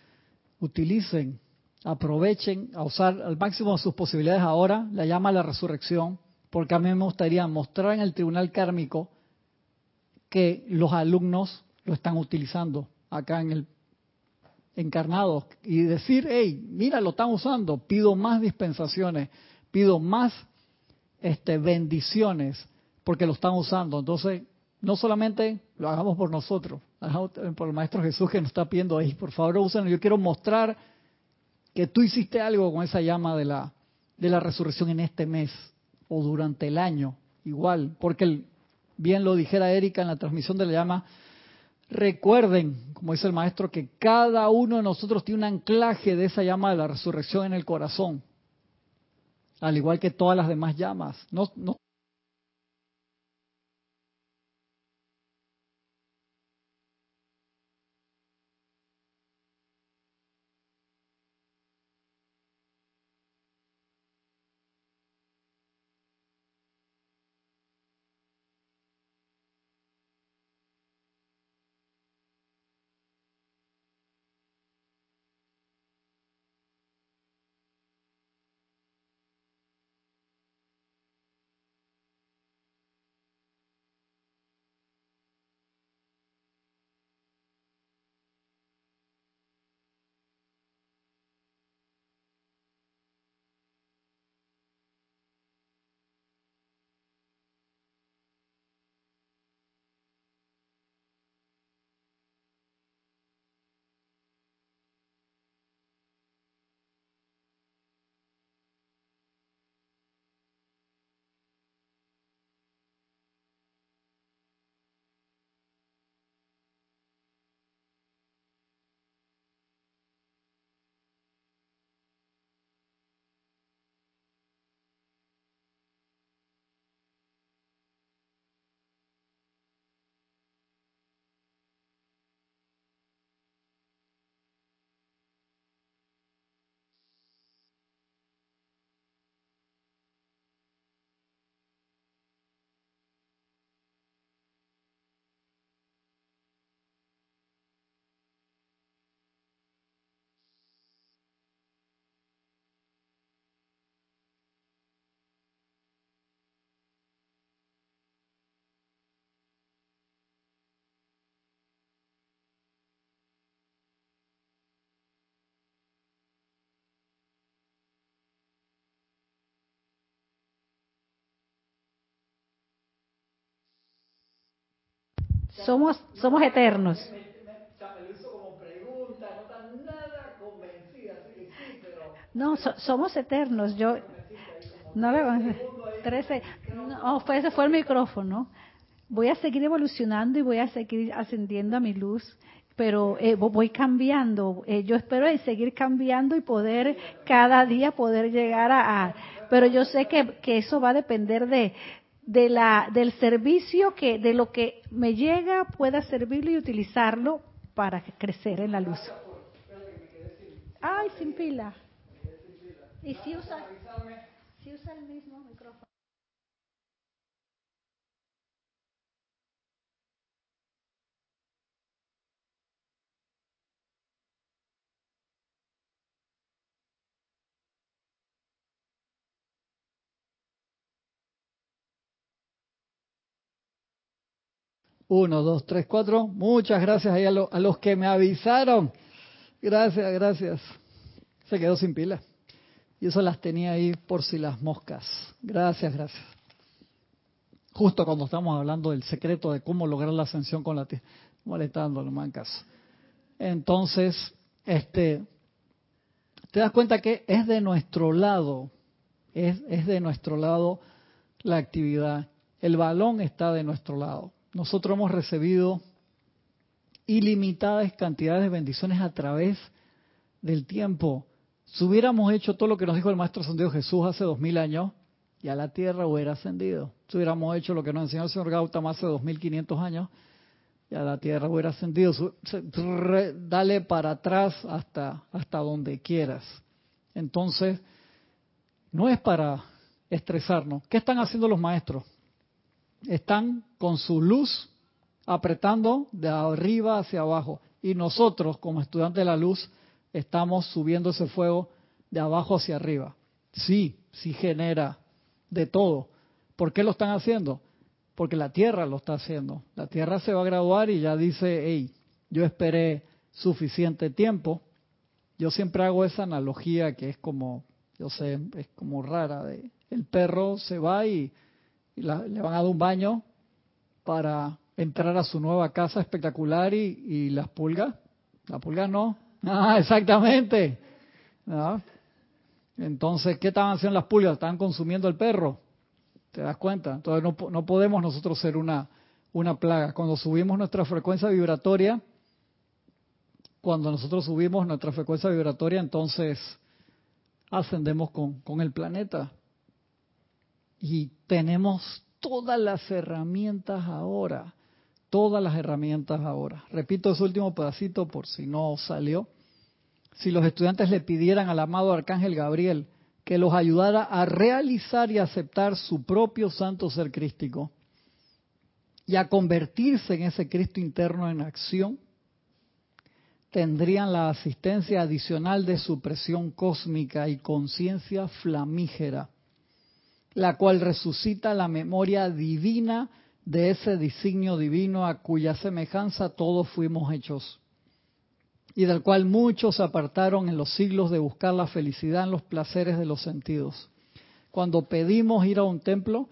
utilicen, aprovechen a usar al máximo sus posibilidades ahora, la llama la resurrección, porque a mí me gustaría mostrar en el tribunal kármico que los alumnos lo están utilizando acá en el encarnados y decir, hey, mira, lo están usando, pido más dispensaciones, pido más este, bendiciones porque lo están usando. Entonces, no solamente lo hagamos por nosotros, por el Maestro Jesús que nos está pidiendo ahí, por favor, úsenlo. Yo quiero mostrar que tú hiciste algo con esa llama de la, de la resurrección en este mes o durante el año, igual, porque el, bien lo dijera Erika en la transmisión de la llama, Recuerden, como dice el maestro, que cada uno de nosotros tiene un anclaje de esa llama de la resurrección en el corazón, al igual que todas las demás llamas. No, Somos, somos eternos. No, somos eternos. Yo no le 13. No, fue, ese fue el micrófono. Voy a seguir evolucionando y voy a seguir ascendiendo a mi luz, pero eh, voy cambiando. Eh, yo espero seguir cambiando y poder cada día poder llegar a, a pero yo sé que, que eso va a depender de, de la, del servicio que, de lo que me llega, pueda servirlo y utilizarlo para crecer en la luz. Ay, sin pila. Y si usa, si usa el mismo micrófono. 1, 2, 3, 4. Muchas gracias ahí a, a, los que me avisaron. Gracias, gracias. Se quedó sin pila. Y eso las tenía ahí por si las moscas. Gracias, gracias. Justo cuando estamos hablando del secreto de cómo lograr la ascensión con la tierra. Molestando, no mancas. Entonces, este, te das cuenta que es de nuestro lado, es, es de nuestro lado la actividad. El balón está de nuestro lado nosotros hemos recibido ilimitadas cantidades de bendiciones a través del tiempo. Si hubiéramos hecho todo lo que nos dijo el Maestro Ascendido Jesús hace dos mil años, ya la Tierra hubiera ascendido. Si hubiéramos hecho lo que nos enseñó el señor Gautama hace dos mil quinientos años, ya la Tierra hubiera ascendido. Dale para atrás hasta, hasta donde quieras. Entonces, no es para estresarnos. ¿Qué están haciendo los maestros? Están con su luz apretando de arriba hacia abajo. Y nosotros, como estudiantes de la luz, estamos subiendo ese fuego de abajo hacia arriba. Sí, sí genera de todo. ¿Por qué lo están haciendo? Porque la Tierra lo está haciendo. La Tierra se va a graduar y ya dice, hey, yo esperé suficiente tiempo. Yo siempre hago esa analogía que es como, yo sé, es como rara. De, el perro se va y le van a dar un baño para entrar a su nueva casa espectacular y, las pulgas, la pulga no, ah, exactamente, entonces, ¿qué estaban haciendo las pulgas? Estaban consumiendo el perro, ¿te das cuenta? Entonces no, no podemos nosotros ser una, una plaga. Cuando subimos nuestra frecuencia vibratoria, cuando nosotros subimos nuestra frecuencia vibratoria, entonces ascendemos con, con el planeta. Y tenemos todas las herramientas ahora, todas las herramientas ahora. Repito ese último pedacito por si no salió. Si los estudiantes le pidieran al amado Arcángel Gabriel que los ayudara a realizar y aceptar su propio santo ser crístico y a convertirse en ese Cristo interno en acción, tendrían la asistencia adicional de supresión cósmica y conciencia flamígera, la cual resucita la memoria divina de ese designio divino a cuya semejanza todos fuimos hechos, y del cual muchos se apartaron en los siglos de buscar la felicidad en los placeres de los sentidos. Cuando pedimos ir a un templo,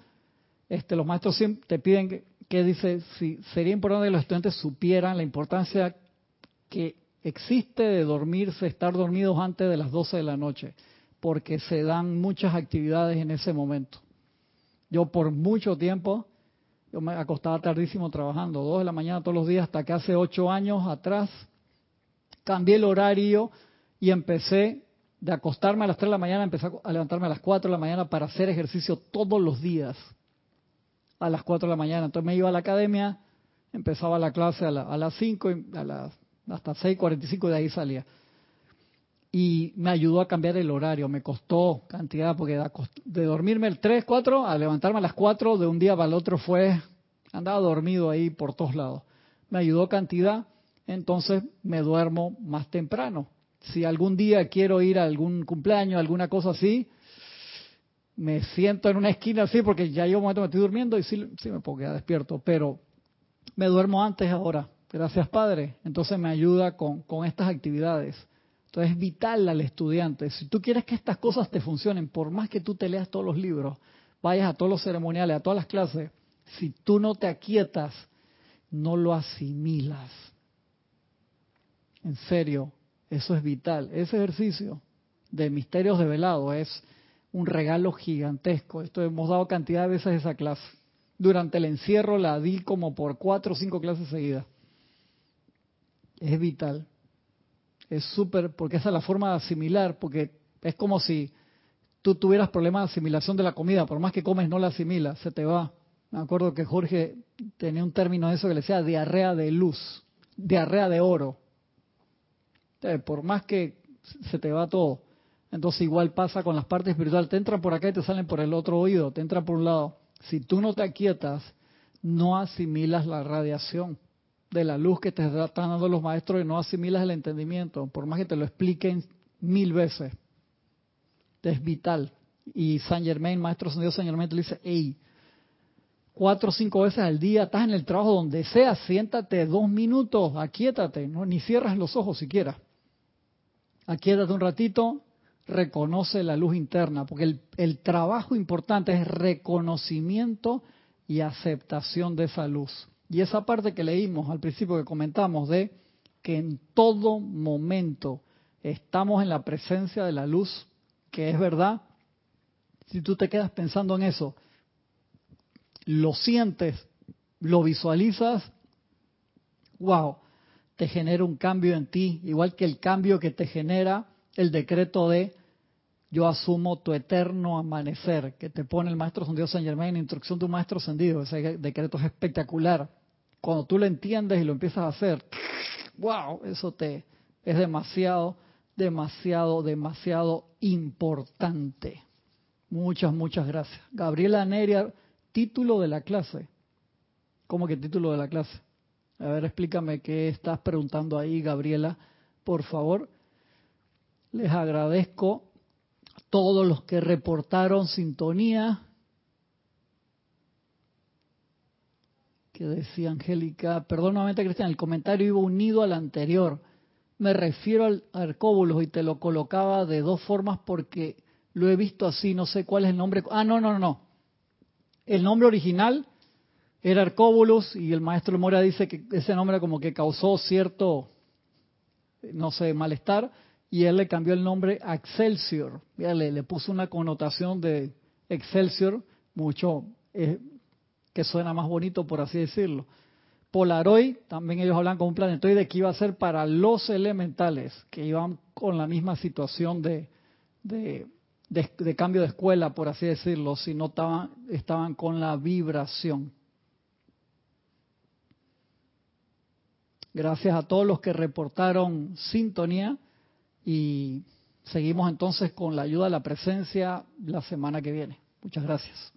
este, los maestros te piden que, que dice, si sería importante que los estudiantes supieran la importancia que existe de dormirse, estar dormidos antes de las 12 de la noche, porque se dan muchas actividades en ese momento. Yo por mucho tiempo, yo me acostaba tardísimo trabajando, 2 de la mañana todos los días, hasta que hace 8 años atrás cambié el horario y empecé de acostarme a las 3 de la mañana, empecé a levantarme a las 4 de la mañana para hacer ejercicio todos los días a las 4 de la mañana. Entonces me iba a la academia, empezaba la clase a, a las 5 y a las hasta 6.45 de ahí salía. Y me ayudó a cambiar el horario, me costó cantidad, porque de dormirme el 3, 4 a levantarme a las 4 de un día para el otro fue, andaba dormido ahí por todos lados. Me ayudó cantidad, entonces me duermo más temprano. Si algún día quiero ir a algún cumpleaños, alguna cosa así, me siento en una esquina así porque ya yo un momento me estoy durmiendo y sí, sí me puedo quedar despierto, pero me duermo antes ahora Gracias, Padre. Entonces me ayuda con, con estas actividades. Es vital al estudiante. Si tú quieres que estas cosas te funcionen, por más que tú te leas todos los libros, vayas a todos los ceremoniales, a todas las clases, si tú no te aquietas, no lo asimilas. En serio, eso es vital. Ese ejercicio de misterios develados es un regalo gigantesco. Esto hemos dado cantidad de veces esa clase. Durante el encierro la di como por cuatro o cinco clases seguidas es vital. Es súper, porque esa es la forma de asimilar, porque es como si tú tuvieras problemas de asimilación de la comida, por más que comes no la asimilas, se te va. Me acuerdo que Jorge tenía un término de eso que le decía diarrea de luz, diarrea de oro. por más que se te va todo. Entonces igual pasa con las partes espirituales, te entran por acá y te salen por el otro oído, te entran por un lado. Si tú no te aquietas, no asimilas la radiación de la luz que te están dando los maestros y no asimilas el entendimiento, por más que te lo expliquen mil veces. Es vital. Y San Germain, maestro Dios San Germain, te dice, hey, cuatro o cinco veces al día, estás en el trabajo donde sea, siéntate dos minutos, aquíétate, no, ni cierras los ojos siquiera. Aquíétate un ratito, reconoce la luz interna, porque el, el trabajo importante es reconocimiento y aceptación de esa luz. Y esa parte que leímos al principio que comentamos de que en todo momento estamos en la presencia de la luz, que es verdad, si tú te quedas pensando en eso, lo sientes, lo visualizas, wow, te genera un cambio en ti, igual que el cambio que te genera el decreto de yo asumo tu eterno amanecer, que te pone el maestro Sendido San Germain, instrucción de un maestro ascendido, ese decreto es espectacular cuando tú lo entiendes y lo empiezas a hacer, wow, eso te es demasiado, demasiado, demasiado importante. Muchas, muchas gracias. Gabriela Neria, título de la clase. ¿Cómo que título de la clase? A ver, explícame qué estás preguntando ahí, Gabriela, por favor. Les agradezco a todos los que reportaron sintonía. Que decía Angélica, perdón nuevamente Cristian, el comentario iba unido al anterior. Me refiero al arcóbulos y te lo colocaba de dos formas porque lo he visto así, no sé cuál es el nombre. Ah, no, no, no. El nombre original era Arcóbulos y el maestro Mora dice que ese nombre como que causó cierto, no sé, malestar y él le cambió el nombre a Excelsior. le, le puso una connotación de Excelsior mucho eh, que suena más bonito, por así decirlo. Polaroid, también ellos hablan con un planetoide que iba a ser para los elementales, que iban con la misma situación de, de, cambio de escuela, por así decirlo, si no estaban, estaban con la vibración. Gracias a todos los que reportaron sintonía y seguimos entonces con la ayuda de la presencia la semana que viene. Muchas gracias.